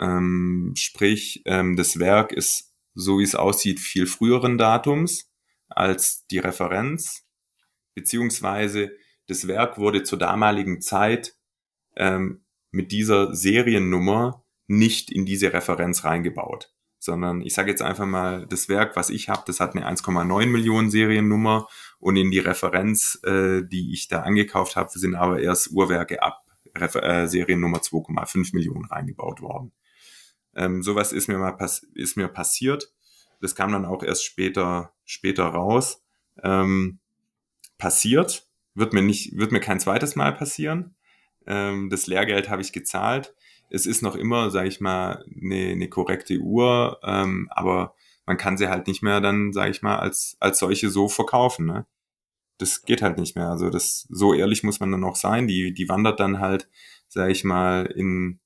Ähm, sprich, ähm, das Werk ist, so wie es aussieht, viel früheren Datums als die Referenz, beziehungsweise das Werk wurde zur damaligen Zeit ähm, mit dieser Seriennummer nicht in diese Referenz reingebaut, sondern ich sage jetzt einfach mal, das Werk, was ich habe, das hat eine 1,9 Millionen Seriennummer und in die Referenz, äh, die ich da angekauft habe, sind aber erst Uhrwerke ab Refer äh, Seriennummer 2,5 Millionen reingebaut worden. Ähm, sowas ist mir mal pass ist mir passiert. das kam dann auch erst später, später raus. Ähm, passiert, wird mir nicht, wird mir kein zweites Mal passieren. Ähm, das Lehrgeld habe ich gezahlt. Es ist noch immer, sage ich mal, eine, eine korrekte Uhr, ähm, aber man kann sie halt nicht mehr dann, sage ich mal, als, als solche so verkaufen. Ne? Das geht halt nicht mehr. Also das so ehrlich muss man dann auch sein. Die, die wandert dann halt, sage ich mal, in,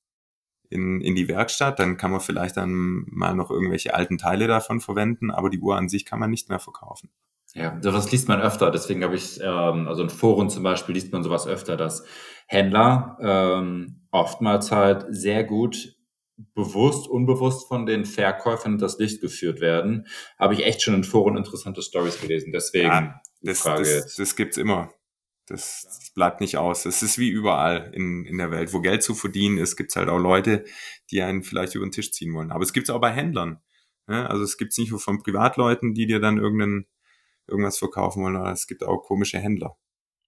in, in die Werkstatt. Dann kann man vielleicht dann mal noch irgendwelche alten Teile davon verwenden, aber die Uhr an sich kann man nicht mehr verkaufen. Ja, das liest man öfter. Deswegen habe ich, ähm, also in Foren zum Beispiel liest man sowas öfter, dass Händler ähm, oftmals halt sehr gut bewusst, unbewusst von den Verkäufern in das Licht geführt werden. Habe ich echt schon in Foren interessante Stories gelesen. Deswegen ja, das, Frage das, jetzt. das gibt's immer. Das bleibt nicht aus. Es ist wie überall in, in der Welt. Wo Geld zu verdienen ist, gibt's halt auch Leute, die einen vielleicht über den Tisch ziehen wollen. Aber es gibt's auch bei Händlern. Ja, also es gibt's nicht nur von Privatleuten, die dir dann irgendeinen irgendwas verkaufen wollen. Aber es gibt auch komische Händler.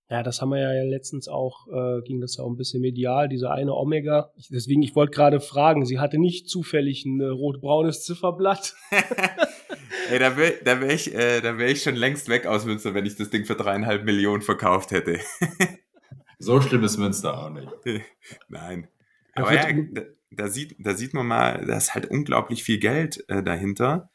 Ja, das haben wir ja letztens auch, äh, ging das ja auch ein bisschen medial, diese eine Omega. Ich, deswegen, ich wollte gerade fragen, sie hatte nicht zufällig ein äh, rot-braunes Zifferblatt. Ey, da wäre da wär ich, äh, da wär ich schon längst weg aus Münster, wenn ich das Ding für dreieinhalb Millionen verkauft hätte. so schlimm ist Münster auch nicht. Nein. Aber ja, da, da, sieht, da sieht man mal, da ist halt unglaublich viel Geld äh, dahinter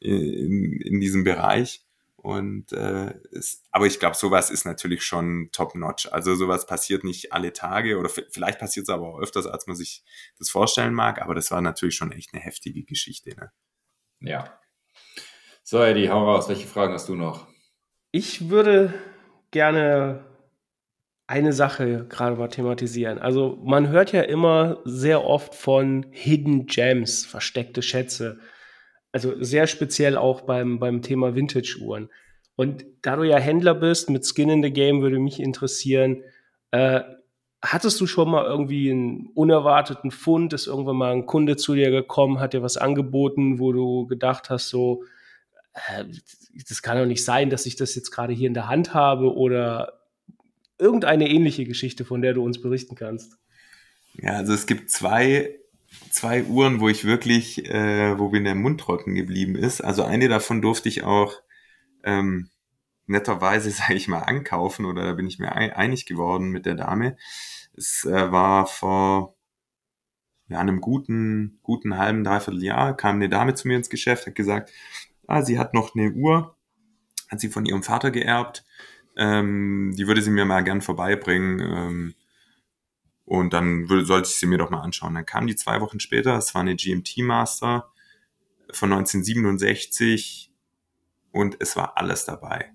äh, in, in diesem Bereich. Und äh, ist, aber ich glaube, sowas ist natürlich schon top-notch. Also sowas passiert nicht alle Tage oder vielleicht passiert es aber auch öfters, als man sich das vorstellen mag. Aber das war natürlich schon echt eine heftige Geschichte. Ne? Ja. So, Eddie, hau raus. Welche Fragen hast du noch? Ich würde gerne eine Sache gerade mal thematisieren. Also man hört ja immer sehr oft von Hidden Gems, versteckte Schätze also sehr speziell auch beim, beim Thema Vintage-Uhren. Und da du ja Händler bist mit Skin in the Game, würde mich interessieren, äh, hattest du schon mal irgendwie einen unerwarteten Fund? Ist irgendwann mal ein Kunde zu dir gekommen, hat dir was angeboten, wo du gedacht hast, so, äh, das kann doch nicht sein, dass ich das jetzt gerade hier in der Hand habe oder irgendeine ähnliche Geschichte, von der du uns berichten kannst? Ja, also es gibt zwei zwei Uhren, wo ich wirklich, äh, wo mir der Mund trocken geblieben ist. Also eine davon durfte ich auch ähm, netterweise, sage ich mal, ankaufen oder da bin ich mir einig geworden mit der Dame. Es äh, war vor ja, einem guten, guten halben, dreiviertel Jahr kam eine Dame zu mir ins Geschäft, hat gesagt, ah, sie hat noch eine Uhr, hat sie von ihrem Vater geerbt, ähm, die würde sie mir mal gern vorbeibringen. Ähm, und dann sollte ich sie mir doch mal anschauen. Dann kam die zwei Wochen später, es war eine GMT Master von 1967 und es war alles dabei.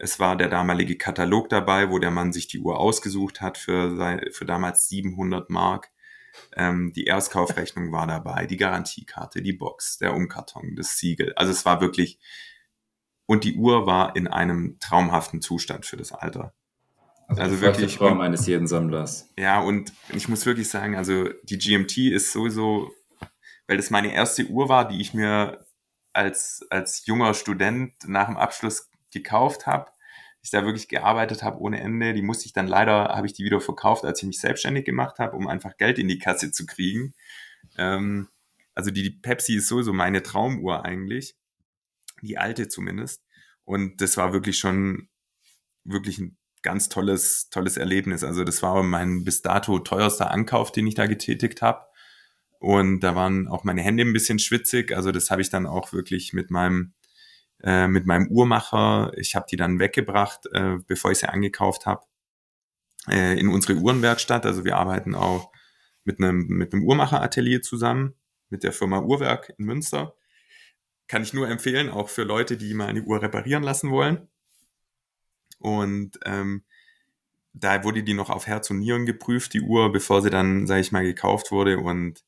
Es war der damalige Katalog dabei, wo der Mann sich die Uhr ausgesucht hat für, für damals 700 Mark. Ähm, die Erstkaufrechnung war dabei, die Garantiekarte, die Box, der Umkarton, das Siegel. Also es war wirklich, und die Uhr war in einem traumhaften Zustand für das Alter. Also, also wirklich Traum eines jeden Sammlers. Ja, und ich muss wirklich sagen, also die GMT ist sowieso, weil das meine erste Uhr war, die ich mir als, als junger Student nach dem Abschluss gekauft habe. Ich da wirklich gearbeitet habe ohne Ende. Die musste ich dann leider, habe ich die wieder verkauft, als ich mich selbstständig gemacht habe, um einfach Geld in die Kasse zu kriegen. Ähm, also die, die Pepsi ist sowieso meine Traumuhr eigentlich. Die alte zumindest. Und das war wirklich schon wirklich ein ganz tolles, tolles Erlebnis. Also das war mein bis dato teuerster Ankauf, den ich da getätigt habe. Und da waren auch meine Hände ein bisschen schwitzig. Also das habe ich dann auch wirklich mit meinem äh, mit meinem Uhrmacher. Ich habe die dann weggebracht, äh, bevor ich sie angekauft habe, äh, in unsere Uhrenwerkstatt. Also wir arbeiten auch mit einem mit einem Uhrmacheratelier zusammen mit der Firma Uhrwerk in Münster. Kann ich nur empfehlen, auch für Leute, die mal eine Uhr reparieren lassen wollen. Und ähm, da wurde die noch auf Herz und Nieren geprüft, die Uhr, bevor sie dann, sage ich mal, gekauft wurde. Und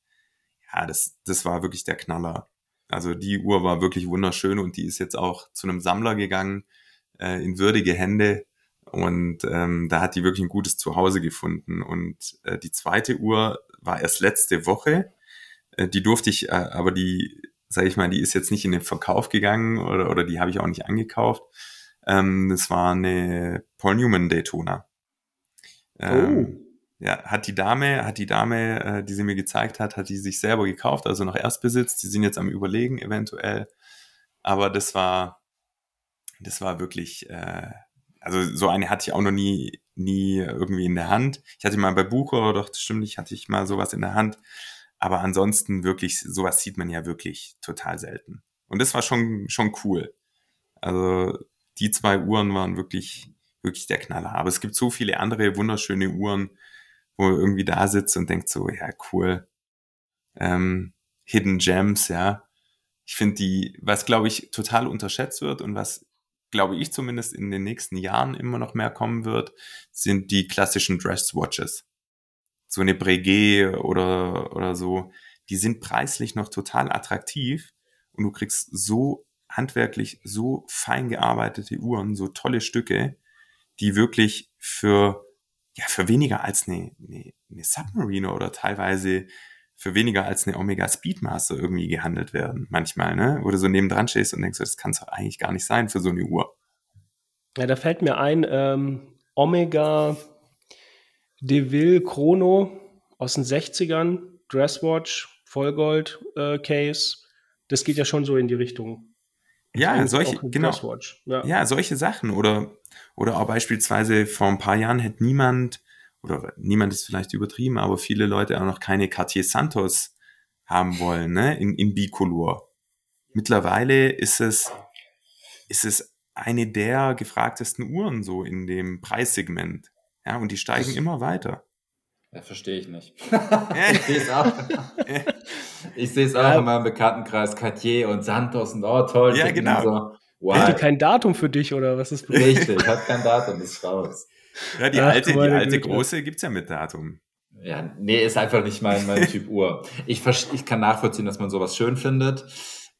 ja, das, das war wirklich der Knaller. Also die Uhr war wirklich wunderschön und die ist jetzt auch zu einem Sammler gegangen, äh, in würdige Hände. Und ähm, da hat die wirklich ein gutes Zuhause gefunden. Und äh, die zweite Uhr war erst letzte Woche. Äh, die durfte ich, äh, aber die, sage ich mal, die ist jetzt nicht in den Verkauf gegangen oder, oder die habe ich auch nicht angekauft. Ähm, das war eine Paul Newman Daytona. Ähm, oh. Ja, hat die Dame, hat die Dame, äh, die sie mir gezeigt hat, hat die sich selber gekauft, also noch Erstbesitz. Die sind jetzt am Überlegen eventuell. aber das war, das war wirklich, äh, also so eine hatte ich auch noch nie, nie irgendwie in der Hand. Ich hatte mal bei Bucher, doch, das stimmt nicht, hatte ich mal sowas in der Hand. Aber ansonsten wirklich, sowas sieht man ja wirklich total selten. Und das war schon, schon cool. Also die zwei Uhren waren wirklich, wirklich der Knaller. Aber es gibt so viele andere wunderschöne Uhren, wo man irgendwie da sitzt und denkt so, ja, cool. Ähm, Hidden Gems, ja. Ich finde die, was glaube ich total unterschätzt wird und was glaube ich zumindest in den nächsten Jahren immer noch mehr kommen wird, sind die klassischen Dresswatches. So eine Breguet oder, oder so, die sind preislich noch total attraktiv und du kriegst so handwerklich so fein gearbeitete Uhren, so tolle Stücke, die wirklich für, ja, für weniger als eine, eine, eine Submariner oder teilweise für weniger als eine Omega Speedmaster irgendwie gehandelt werden. Manchmal, ne? Wo du so nebendran stehst und denkst, das kann es doch eigentlich gar nicht sein für so eine Uhr. Ja, da fällt mir ein, ähm, Omega Deville Chrono aus den 60ern, Dresswatch, Vollgold äh, Case. Das geht ja schon so in die Richtung. Ja, solche, genau. Ja. ja. solche Sachen. Oder, oder auch beispielsweise vor ein paar Jahren hätte niemand oder niemand ist vielleicht übertrieben, aber viele Leute auch noch keine Cartier Santos haben wollen, ne, in, in Bicolor. Mittlerweile ist es, ist es eine der gefragtesten Uhren so in dem Preissegment. Ja, und die steigen das, immer weiter. Ja, verstehe ich nicht. ich sehe es auch. ich sehe es auch ja. in meinem Bekanntenkreis, Cartier und Santos und oh toll. Ja, genau. So, wow. Hat die kein Datum für dich oder was ist Richtig, hat kein Datum, ist raus. Ja, die Ach, alte, die alte Güte. große gibt es ja mit Datum. Ja, nee, ist einfach nicht mein, mein Typ Uhr. Ich, ich kann nachvollziehen, dass man sowas schön findet.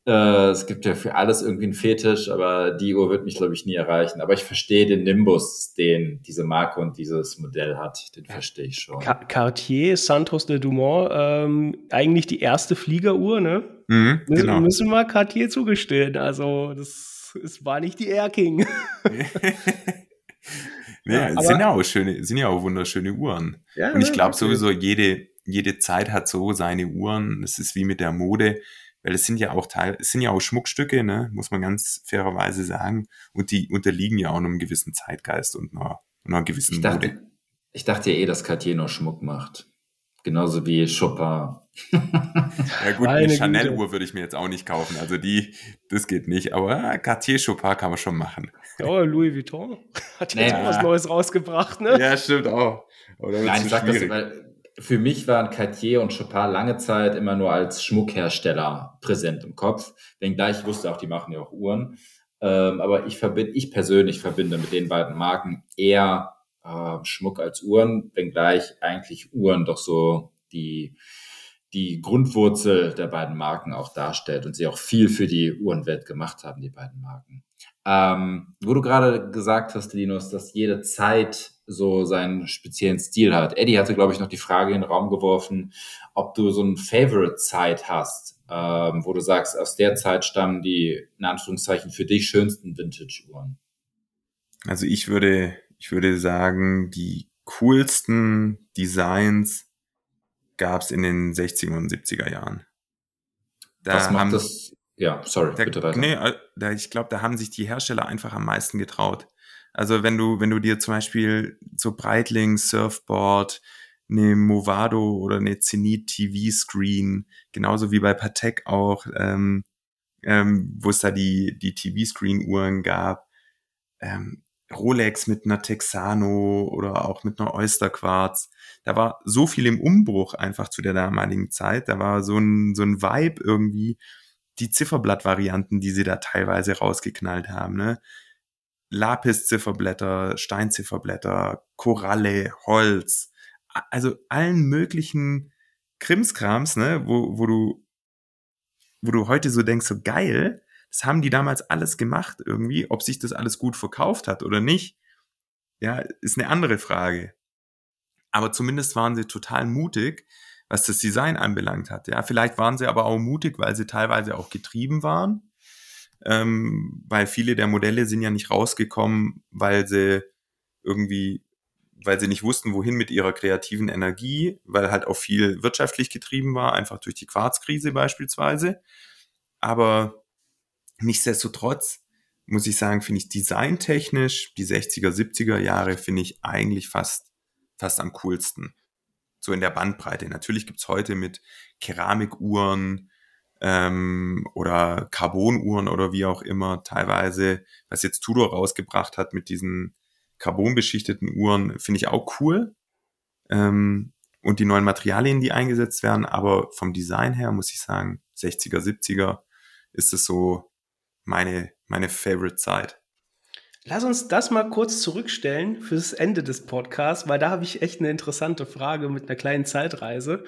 Äh, es gibt ja für alles irgendwie einen Fetisch, aber die Uhr wird mich, glaube ich, nie erreichen. Aber ich verstehe den Nimbus, den diese Marke und dieses Modell hat. Den verstehe ich schon. Car Cartier Santos de Dumont, ähm, eigentlich die erste Fliegeruhr, ne? Mhm, müssen, genau. müssen wir Cartier zugestehen. Also, das, das war nicht die Air King. Ja, ja sind ja auch schöne, sind ja auch wunderschöne Uhren. Ja, und ich glaube sowieso, jede, jede Zeit hat so seine Uhren. Das ist wie mit der Mode, weil es sind ja auch Teil, es sind ja auch Schmuckstücke, ne, muss man ganz fairerweise sagen. Und die unterliegen ja auch einem gewissen Zeitgeist und einer, einer gewissen ich dachte, Mode. Ich dachte ja eh, dass Cartier noch Schmuck macht. Genauso wie Chopin. ja gut, eine Chanel-Uhr würde ich mir jetzt auch nicht kaufen. Also die, das geht nicht. Aber Cartier Chopin kann man schon machen. Ja, Louis Vuitton hat jetzt naja. was Neues rausgebracht, ne? Ja, stimmt auch. Nein, ich sag das, weil für mich waren Cartier und Chopin lange Zeit immer nur als Schmuckhersteller präsent im Kopf. Wenngleich ich wusste auch, die machen ja auch Uhren. Ähm, aber ich verbinde, ich persönlich verbinde mit den beiden Marken eher äh, Schmuck als Uhren, wenngleich eigentlich Uhren doch so die die Grundwurzel der beiden Marken auch darstellt und sie auch viel für die Uhrenwelt gemacht haben, die beiden Marken. Ähm, wo du gerade gesagt hast, Linus, dass jede Zeit so seinen speziellen Stil hat. Eddie hatte, glaube ich, noch die Frage in den Raum geworfen, ob du so eine Favorite-Zeit hast, ähm, wo du sagst, aus der Zeit stammen die, in Anführungszeichen, für dich schönsten Vintage-Uhren. Also ich würde, ich würde sagen, die coolsten Designs gab es in den 60er und 70er Jahren. Da Was macht haben, das? Ja, sorry, da, bitte weiter. Nee, äh, da, ich glaube, da haben sich die Hersteller einfach am meisten getraut. Also wenn du, wenn du dir zum Beispiel so Breitling, Surfboard, eine Movado oder eine Zenit TV Screen, genauso wie bei Patek auch, ähm, ähm, wo es da die, die TV Screen Uhren gab, ähm, Rolex mit einer Texano oder auch mit einer Oyster Quartz. Da war so viel im Umbruch einfach zu der damaligen Zeit. Da war so ein, so ein Vibe irgendwie, die Zifferblattvarianten, die sie da teilweise rausgeknallt haben, ne? Lapis-Zifferblätter, Steinzifferblätter, Koralle, Holz, also allen möglichen Krimskrams, ne, wo, wo du, wo du heute so denkst, so geil, das haben die damals alles gemacht irgendwie. Ob sich das alles gut verkauft hat oder nicht, ja, ist eine andere Frage. Aber zumindest waren sie total mutig, was das Design anbelangt hat. Ja, vielleicht waren sie aber auch mutig, weil sie teilweise auch getrieben waren. Ähm, weil viele der Modelle sind ja nicht rausgekommen, weil sie irgendwie, weil sie nicht wussten, wohin mit ihrer kreativen Energie, weil halt auch viel wirtschaftlich getrieben war, einfach durch die Quarzkrise beispielsweise. Aber Nichtsdestotrotz muss ich sagen, finde ich designtechnisch die 60er, 70er Jahre finde ich eigentlich fast, fast am coolsten. So in der Bandbreite. Natürlich gibt's heute mit Keramikuhren ähm, oder Carbonuhren oder wie auch immer teilweise, was jetzt Tudor rausgebracht hat mit diesen carbonbeschichteten Uhren, finde ich auch cool. Ähm, und die neuen Materialien, die eingesetzt werden, aber vom Design her muss ich sagen, 60er, 70er ist es so meine, meine Favorite Zeit. Lass uns das mal kurz zurückstellen fürs Ende des Podcasts, weil da habe ich echt eine interessante Frage mit einer kleinen Zeitreise.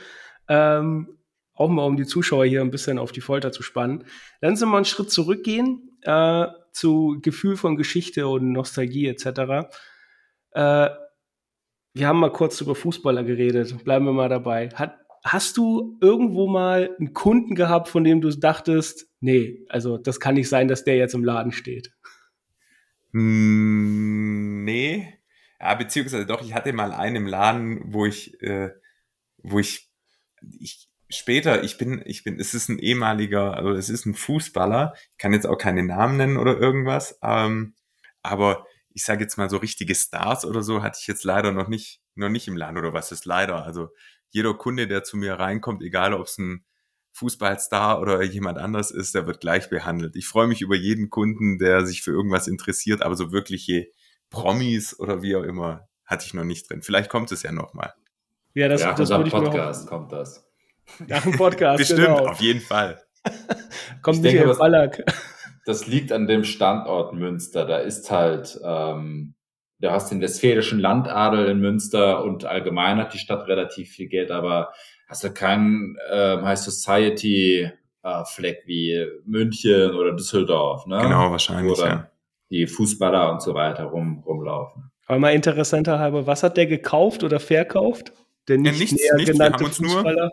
Ähm, auch mal, um die Zuschauer hier ein bisschen auf die Folter zu spannen. Lass uns mal einen Schritt zurückgehen äh, zu Gefühl von Geschichte und Nostalgie etc. Äh, wir haben mal kurz über Fußballer geredet. Bleiben wir mal dabei. Hat, hast du irgendwo mal einen Kunden gehabt, von dem du dachtest, nee, also das kann nicht sein, dass der jetzt im Laden steht? Hm, nee. Ja, beziehungsweise doch, ich hatte mal einen im Laden, wo ich, äh, wo ich, ich später, ich bin, ich bin, es ist ein ehemaliger, also es ist ein Fußballer, ich kann jetzt auch keine Namen nennen oder irgendwas, ähm, aber ich sage jetzt mal so richtige Stars oder so hatte ich jetzt leider noch nicht, noch nicht im Laden oder was ist leider. Also jeder Kunde, der zu mir reinkommt, egal ob es ein Fußballstar oder jemand anders ist, der wird gleich behandelt. Ich freue mich über jeden Kunden, der sich für irgendwas interessiert, aber so wirkliche Promis oder wie auch immer hatte ich noch nicht drin. Vielleicht kommt es ja nochmal. Ja, das, ja, das würde ich Podcast kommt das. Nach dem Podcast, Bestimmt, genau. auf jeden Fall. kommt ich denke, was, Das liegt an dem Standort Münster. Da ist halt, ähm, du hast den westfälischen Landadel in Münster und allgemein hat die Stadt relativ viel Geld, aber hast du keinen äh, High Society äh, Fleck wie München oder Düsseldorf, ne? Genau, wahrscheinlich, Wo ja. Die Fußballer und so weiter rum, rumlaufen. Aber mal interessanter halber, was hat der gekauft oder verkauft? Der nicht ja, nichts, näher nichts. genannte wir haben uns Fußballer? Nur,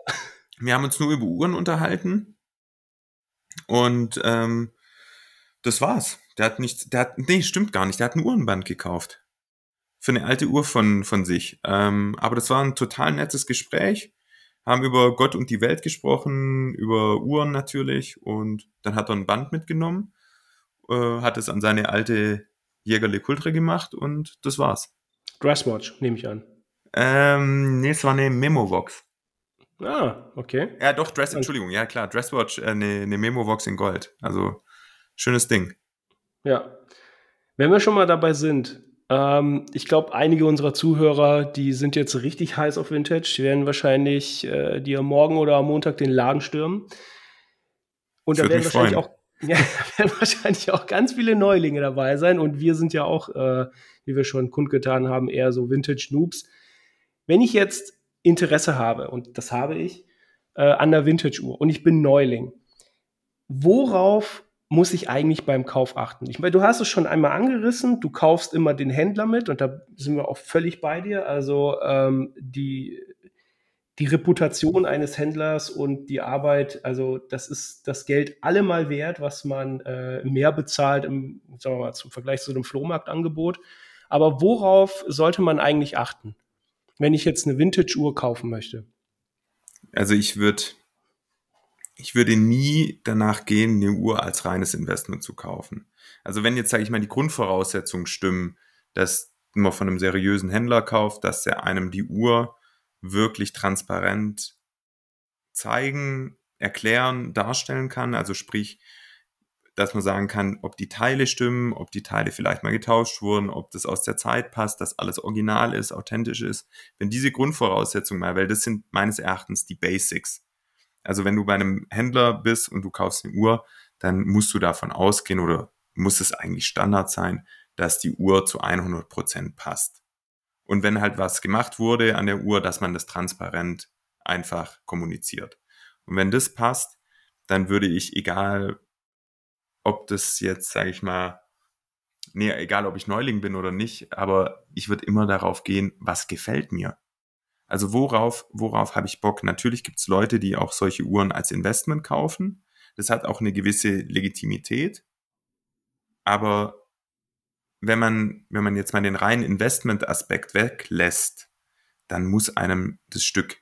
wir haben uns nur über Uhren unterhalten und ähm, das war's. Der hat nichts, der hat, nee, stimmt gar nicht, der hat ein Uhrenband gekauft. Für eine alte Uhr von, von sich. Ähm, aber das war ein total nettes Gespräch. Haben über Gott und die Welt gesprochen, über Uhren natürlich. Und dann hat er ein Band mitgenommen, äh, hat es an seine alte Jägerle Kultre gemacht und das war's. Dresswatch, nehme ich an. Ähm, nee, es war eine Memo-Box. Ah, okay. Ja, doch, Dress, Entschuldigung, ja klar, Dresswatch, äh, eine, eine Memo-Box in Gold. Also schönes Ding. Ja. Wenn wir schon mal dabei sind, ähm, ich glaube, einige unserer Zuhörer, die sind jetzt richtig heiß auf Vintage, die werden wahrscheinlich äh, dir morgen oder am Montag den Laden stürmen. Und da werden wahrscheinlich freuen. auch ja, werden wahrscheinlich auch ganz viele Neulinge dabei sein. Und wir sind ja auch, äh, wie wir schon kundgetan haben, eher so Vintage-Noobs. Wenn ich jetzt Interesse habe, und das habe ich, äh, an der Vintage-Uhr und ich bin Neuling, worauf muss ich eigentlich beim Kauf achten? Ich meine, du hast es schon einmal angerissen, du kaufst immer den Händler mit und da sind wir auch völlig bei dir. Also ähm, die, die Reputation eines Händlers und die Arbeit, also das ist das Geld allemal wert, was man äh, mehr bezahlt im, sagen wir mal, zum Vergleich zu einem Flohmarktangebot. Aber worauf sollte man eigentlich achten, wenn ich jetzt eine Vintage-Uhr kaufen möchte? Also ich würde ich würde nie danach gehen, eine Uhr als reines Investment zu kaufen. Also wenn jetzt, sage ich mal, die Grundvoraussetzungen stimmen, dass man von einem seriösen Händler kauft, dass er einem die Uhr wirklich transparent zeigen, erklären, darstellen kann. Also sprich, dass man sagen kann, ob die Teile stimmen, ob die Teile vielleicht mal getauscht wurden, ob das aus der Zeit passt, dass alles original ist, authentisch ist. Wenn diese Grundvoraussetzungen mal, weil das sind meines Erachtens die Basics. Also wenn du bei einem Händler bist und du kaufst eine Uhr, dann musst du davon ausgehen oder muss es eigentlich Standard sein, dass die Uhr zu 100 Prozent passt. Und wenn halt was gemacht wurde an der Uhr, dass man das transparent einfach kommuniziert. Und wenn das passt, dann würde ich, egal ob das jetzt, sage ich mal, nee, egal ob ich Neuling bin oder nicht, aber ich würde immer darauf gehen, was gefällt mir. Also worauf, worauf habe ich Bock? Natürlich gibt es Leute, die auch solche Uhren als Investment kaufen. Das hat auch eine gewisse Legitimität. Aber wenn man, wenn man jetzt mal den reinen Investment-Aspekt weglässt, dann muss einem das Stück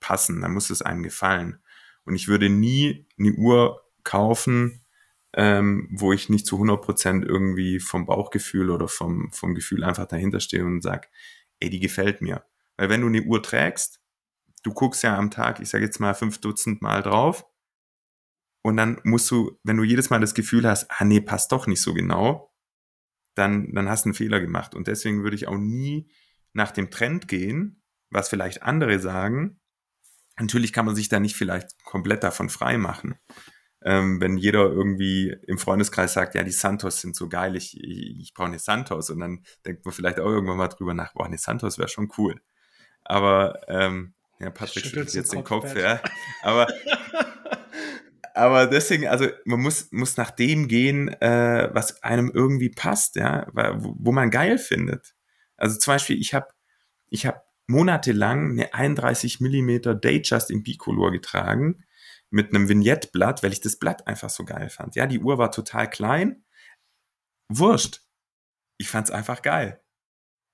passen, dann muss es einem gefallen. Und ich würde nie eine Uhr kaufen, ähm, wo ich nicht zu 100% irgendwie vom Bauchgefühl oder vom, vom Gefühl einfach dahinter stehe und sag, ey, die gefällt mir. Weil wenn du eine Uhr trägst, du guckst ja am Tag, ich sage jetzt mal fünf Dutzend Mal drauf und dann musst du, wenn du jedes Mal das Gefühl hast, ah nee, passt doch nicht so genau, dann, dann hast du einen Fehler gemacht. Und deswegen würde ich auch nie nach dem Trend gehen, was vielleicht andere sagen. Natürlich kann man sich da nicht vielleicht komplett davon frei machen. Ähm, wenn jeder irgendwie im Freundeskreis sagt, ja, die Santos sind so geil, ich, ich, ich brauche eine Santos. Und dann denkt man vielleicht auch irgendwann mal drüber nach, boah, eine Santos wäre schon cool. Aber ähm, ja, Patrick schüttelt jetzt den Kopf, ja. Aber aber deswegen, also man muss, muss nach dem gehen, äh, was einem irgendwie passt, ja, wo, wo man geil findet. Also zum Beispiel, ich habe ich hab monatelang eine 31 Millimeter Datejust in Bicolor getragen mit einem Vignetteblatt, weil ich das Blatt einfach so geil fand. Ja, die Uhr war total klein. Wurscht. Ich fand's einfach geil.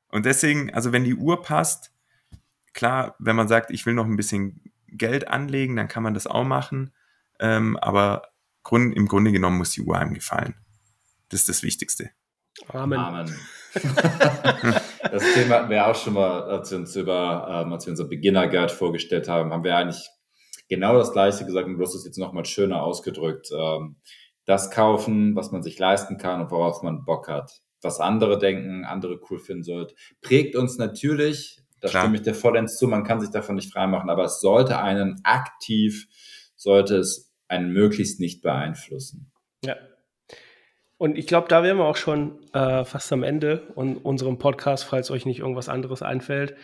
Und deswegen, also wenn die Uhr passt, klar, wenn man sagt, ich will noch ein bisschen Geld anlegen, dann kann man das auch machen. Ähm, aber Grund, im Grunde genommen muss die Uhr einem gefallen. Das ist das Wichtigste. Amen. Amen. das Thema hatten wir auch schon mal, als wir uns über, ähm, als wir unser Beginner Guide vorgestellt haben, haben wir eigentlich genau das Gleiche gesagt und du hast es jetzt nochmal schöner ausgedrückt. Ähm, das kaufen, was man sich leisten kann und worauf man Bock hat. Was andere denken, andere cool finden sollte, prägt uns natürlich, da Klar. stimme ich dir vollends zu, man kann sich davon nicht freimachen, aber es sollte einen aktiv, sollte es einen möglichst nicht beeinflussen. Ja. Und ich glaube, da wären wir auch schon äh, fast am Ende und unserem Podcast, falls euch nicht irgendwas anderes einfällt.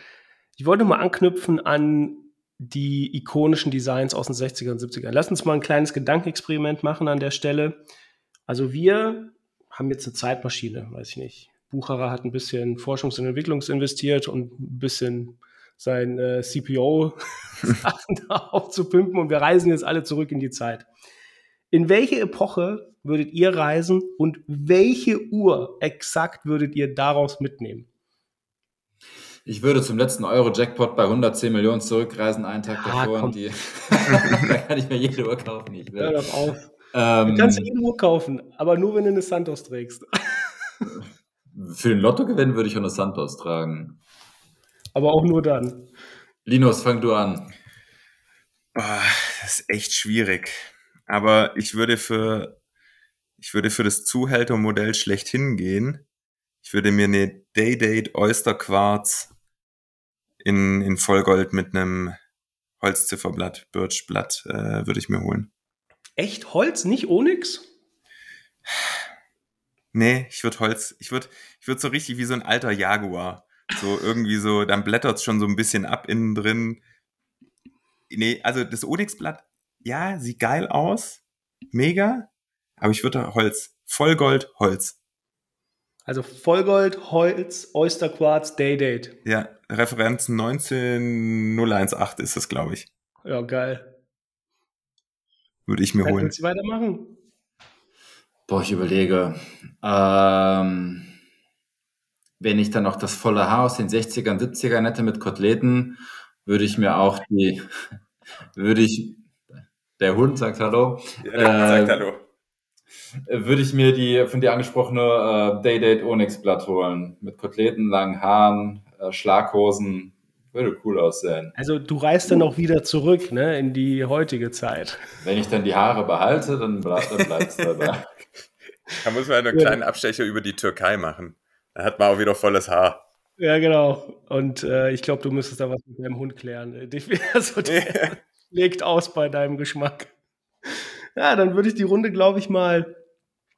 Ich wollte mal anknüpfen an die ikonischen Designs aus den 60er und 70er. Lass uns mal ein kleines Gedankenexperiment machen an der Stelle. Also wir haben jetzt eine Zeitmaschine, weiß ich nicht. Bucherer hat ein bisschen Forschungs- und Entwicklungs investiert und ein bisschen sein äh, CPO aufzupimpen und wir reisen jetzt alle zurück in die Zeit. In welche Epoche würdet ihr reisen und welche Uhr exakt würdet ihr daraus mitnehmen? Ich würde zum letzten Euro-Jackpot bei 110 Millionen zurückreisen, einen Tag ah, davor. Und die, da kann ich mir jede Uhr kaufen, die ich will. Hör doch auf. Ähm, du kannst jede Uhr kaufen, aber nur, wenn du eine Santos trägst. Für den Lottogewinn würde ich auch eine Santos tragen. Aber auch nur dann. Linus, fang du an. Boah, das ist echt schwierig. Aber ich würde für, ich würde für das Zuhältermodell schlechthin gehen. Ich würde mir eine Day-Date Oyster Quarz in, in Vollgold mit einem Holzzifferblatt, Birchblatt, äh, würde ich mir holen. Echt Holz, nicht Onyx? Nee, ich würde Holz, ich würde ich würd so richtig wie so ein alter Jaguar. So irgendwie so, dann blättert es schon so ein bisschen ab innen drin. Nee, also das Onyxblatt, ja, sieht geil aus. Mega. Aber ich würde Holz. Vollgold, Holz. Also Vollgold, Holz, Oysterquarz, Daydate. Ja, Referenz 19018 ist das, glaube ich. Ja, geil. Würde ich mir Dann holen. Willst du weitermachen? Boah, ich überlege. Ähm, wenn ich dann noch das volle Haar aus den 60ern, 70ern hätte mit Koteletten, würde ich mir auch die, würde ich, der Hund sagt Hallo. Ja, der Hund sagt äh, Hallo. Würde ich mir die von dir angesprochene äh, Day-Date Onyx-Blatt holen. Mit Koteletten, langen Haaren, äh, Schlaghosen. Würde cool aussehen. Also du reist dann auch wieder zurück, ne, in die heutige Zeit. Wenn ich dann die Haare behalte, dann, bleib, dann bleibt es dabei. Da muss man einen kleinen Abstecher über die Türkei machen. Da hat man auch wieder volles Haar. Ja, genau. Und äh, ich glaube, du müsstest da was mit deinem Hund klären. Also, der legt aus bei deinem Geschmack. Ja, dann würde ich die Runde, glaube ich, mal,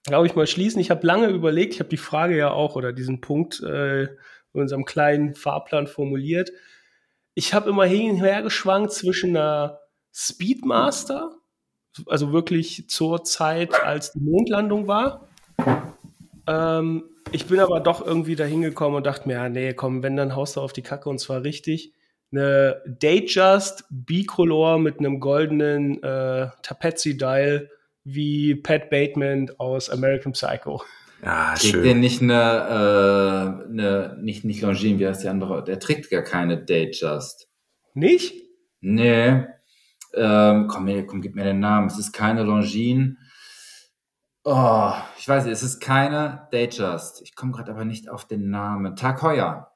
glaube ich, mal schließen. Ich habe lange überlegt, ich habe die Frage ja auch oder diesen Punkt äh, in unserem kleinen Fahrplan formuliert. Ich habe immer hin und her geschwankt zwischen einer Speedmaster, also wirklich zur Zeit, als die Mondlandung war, ähm, ich bin aber doch irgendwie da hingekommen und dachte mir, ja, nee, komm, wenn, dann haust du auf die Kacke und zwar richtig. Eine Datejust Bicolor mit einem goldenen äh, Tapezzi-Dial wie Pat Bateman aus American Psycho. Ja, trägt der nicht eine, äh, eine, nicht, nicht Longines, wie heißt die andere? Der trägt gar keine Datejust. Nicht? Nee. Ähm, komm, komm, gib mir den Namen. Es ist keine Longines. Oh, ich weiß nicht, es ist keine Datejust. Ich komme gerade aber nicht auf den Namen. Tag Heuer.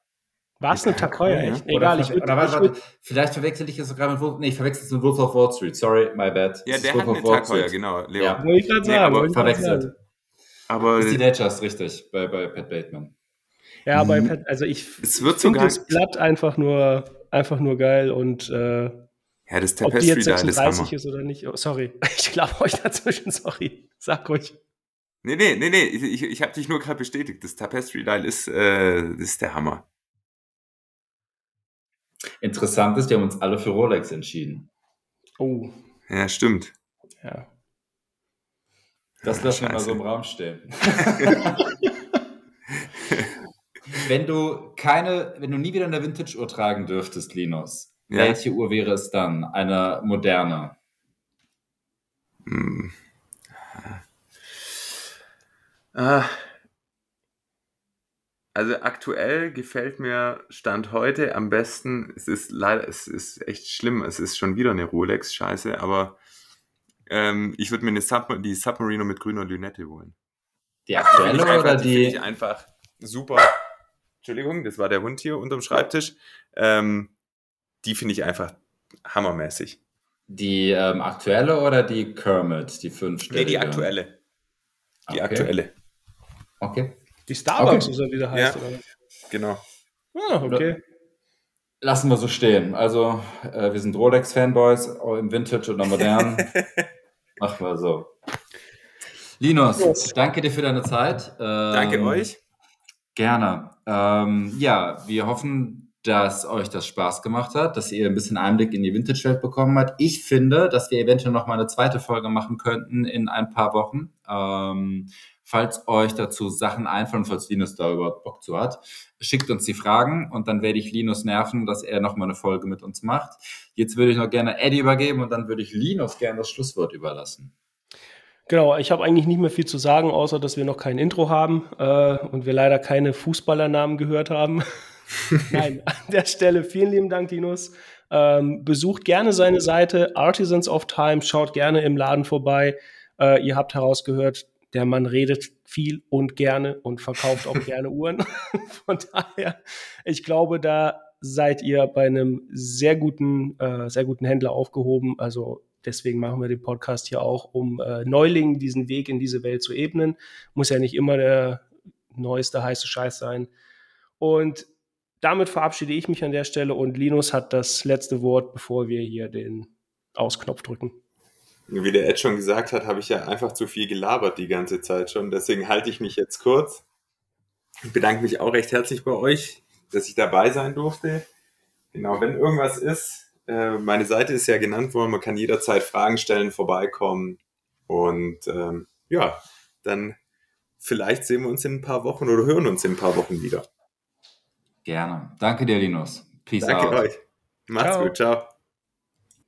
War es eine Heuer? Echt? Egal, ich würde. Warte, vielleicht verwechsel ich es sogar mit Wolf. Nee, ich verwechsel es mit Wolf of Wall Street. Sorry, my bad. Ja, der hat einen Tag Heuer, genau. Leo. Ja, wollte ich gerade sagen. Nee, aber verwechselt. Aber das ist die Datejust, richtig, bei, bei Pat Bateman. Ja, bei Pat, also ich finde das Blatt einfach nur, einfach nur geil und äh, ja, das Tapestry Ob die jetzt 36 ist, ist oder nicht. Oh, sorry, ich glaube euch dazwischen, sorry. Sag ruhig. Nee, nee, nee, nee, ich, ich, ich habe dich nur gerade bestätigt. Das Tapestry-Dial ist, äh, ist der Hammer. Interessant ist, wir haben uns alle für Rolex entschieden. Oh. Ja, stimmt. Ja. Das lassen wir mal so im Raum stehen. wenn du keine, wenn du nie wieder eine Vintage-Uhr tragen dürftest, Linus, ja. Welche Uhr wäre es dann? Eine moderne? Hm. Ah. Also aktuell gefällt mir Stand heute am besten, es ist leider, es ist echt schlimm, es ist schon wieder eine Rolex, scheiße, aber ähm, ich würde mir eine Sub die Submarino mit grüner Lünette holen. Die aktuelle einfach, oder die? Die einfach super. Entschuldigung, das war der Hund hier unterm Schreibtisch. Ähm, die finde ich einfach hammermäßig. Die ähm, aktuelle oder die Kermit, die fünf Nee, die aktuelle. Die okay. aktuelle. Okay. Die Starbucks, okay. oder wie der heißt, ja. oder? Genau. Ah, okay. Lassen wir so stehen. Also, äh, wir sind Rolex-Fanboys, im Vintage oder modern. Machen wir so. Linus, yes. danke dir für deine Zeit. Ähm, danke euch. Gerne. Ähm, ja, wir hoffen, dass euch das Spaß gemacht hat, dass ihr ein bisschen Einblick in die Vintage-Welt bekommen habt. Ich finde, dass wir eventuell noch mal eine zweite Folge machen könnten in ein paar Wochen. Ähm, falls euch dazu Sachen einfallen, falls Linus da überhaupt Bock zu hat, schickt uns die Fragen und dann werde ich Linus nerven, dass er noch mal eine Folge mit uns macht. Jetzt würde ich noch gerne Eddie übergeben und dann würde ich Linus gerne das Schlusswort überlassen. Genau, ich habe eigentlich nicht mehr viel zu sagen, außer dass wir noch kein Intro haben äh, und wir leider keine Fußballernamen gehört haben. Nein, an der Stelle vielen lieben Dank, Linus. Ähm, besucht gerne seine Seite Artisans of Time, schaut gerne im Laden vorbei. Äh, ihr habt herausgehört, der Mann redet viel und gerne und verkauft auch gerne Uhren. Von daher, ich glaube, da seid ihr bei einem sehr guten, äh, sehr guten Händler aufgehoben. Also deswegen machen wir den Podcast hier auch, um äh, Neulingen diesen Weg in diese Welt zu ebnen. Muss ja nicht immer der neueste heiße Scheiß sein. Und damit verabschiede ich mich an der Stelle und Linus hat das letzte Wort, bevor wir hier den Ausknopf drücken. Wie der Ed schon gesagt hat, habe ich ja einfach zu viel gelabert die ganze Zeit schon. Deswegen halte ich mich jetzt kurz. Ich bedanke mich auch recht herzlich bei euch, dass ich dabei sein durfte. Genau, wenn irgendwas ist, äh, meine Seite ist ja genannt worden, man kann jederzeit Fragen stellen, vorbeikommen. Und ähm, ja, dann vielleicht sehen wir uns in ein paar Wochen oder hören uns in ein paar Wochen wieder. Gerne. Danke dir, Linus. Peace Danke out. euch. Macht's ciao. gut. Ciao.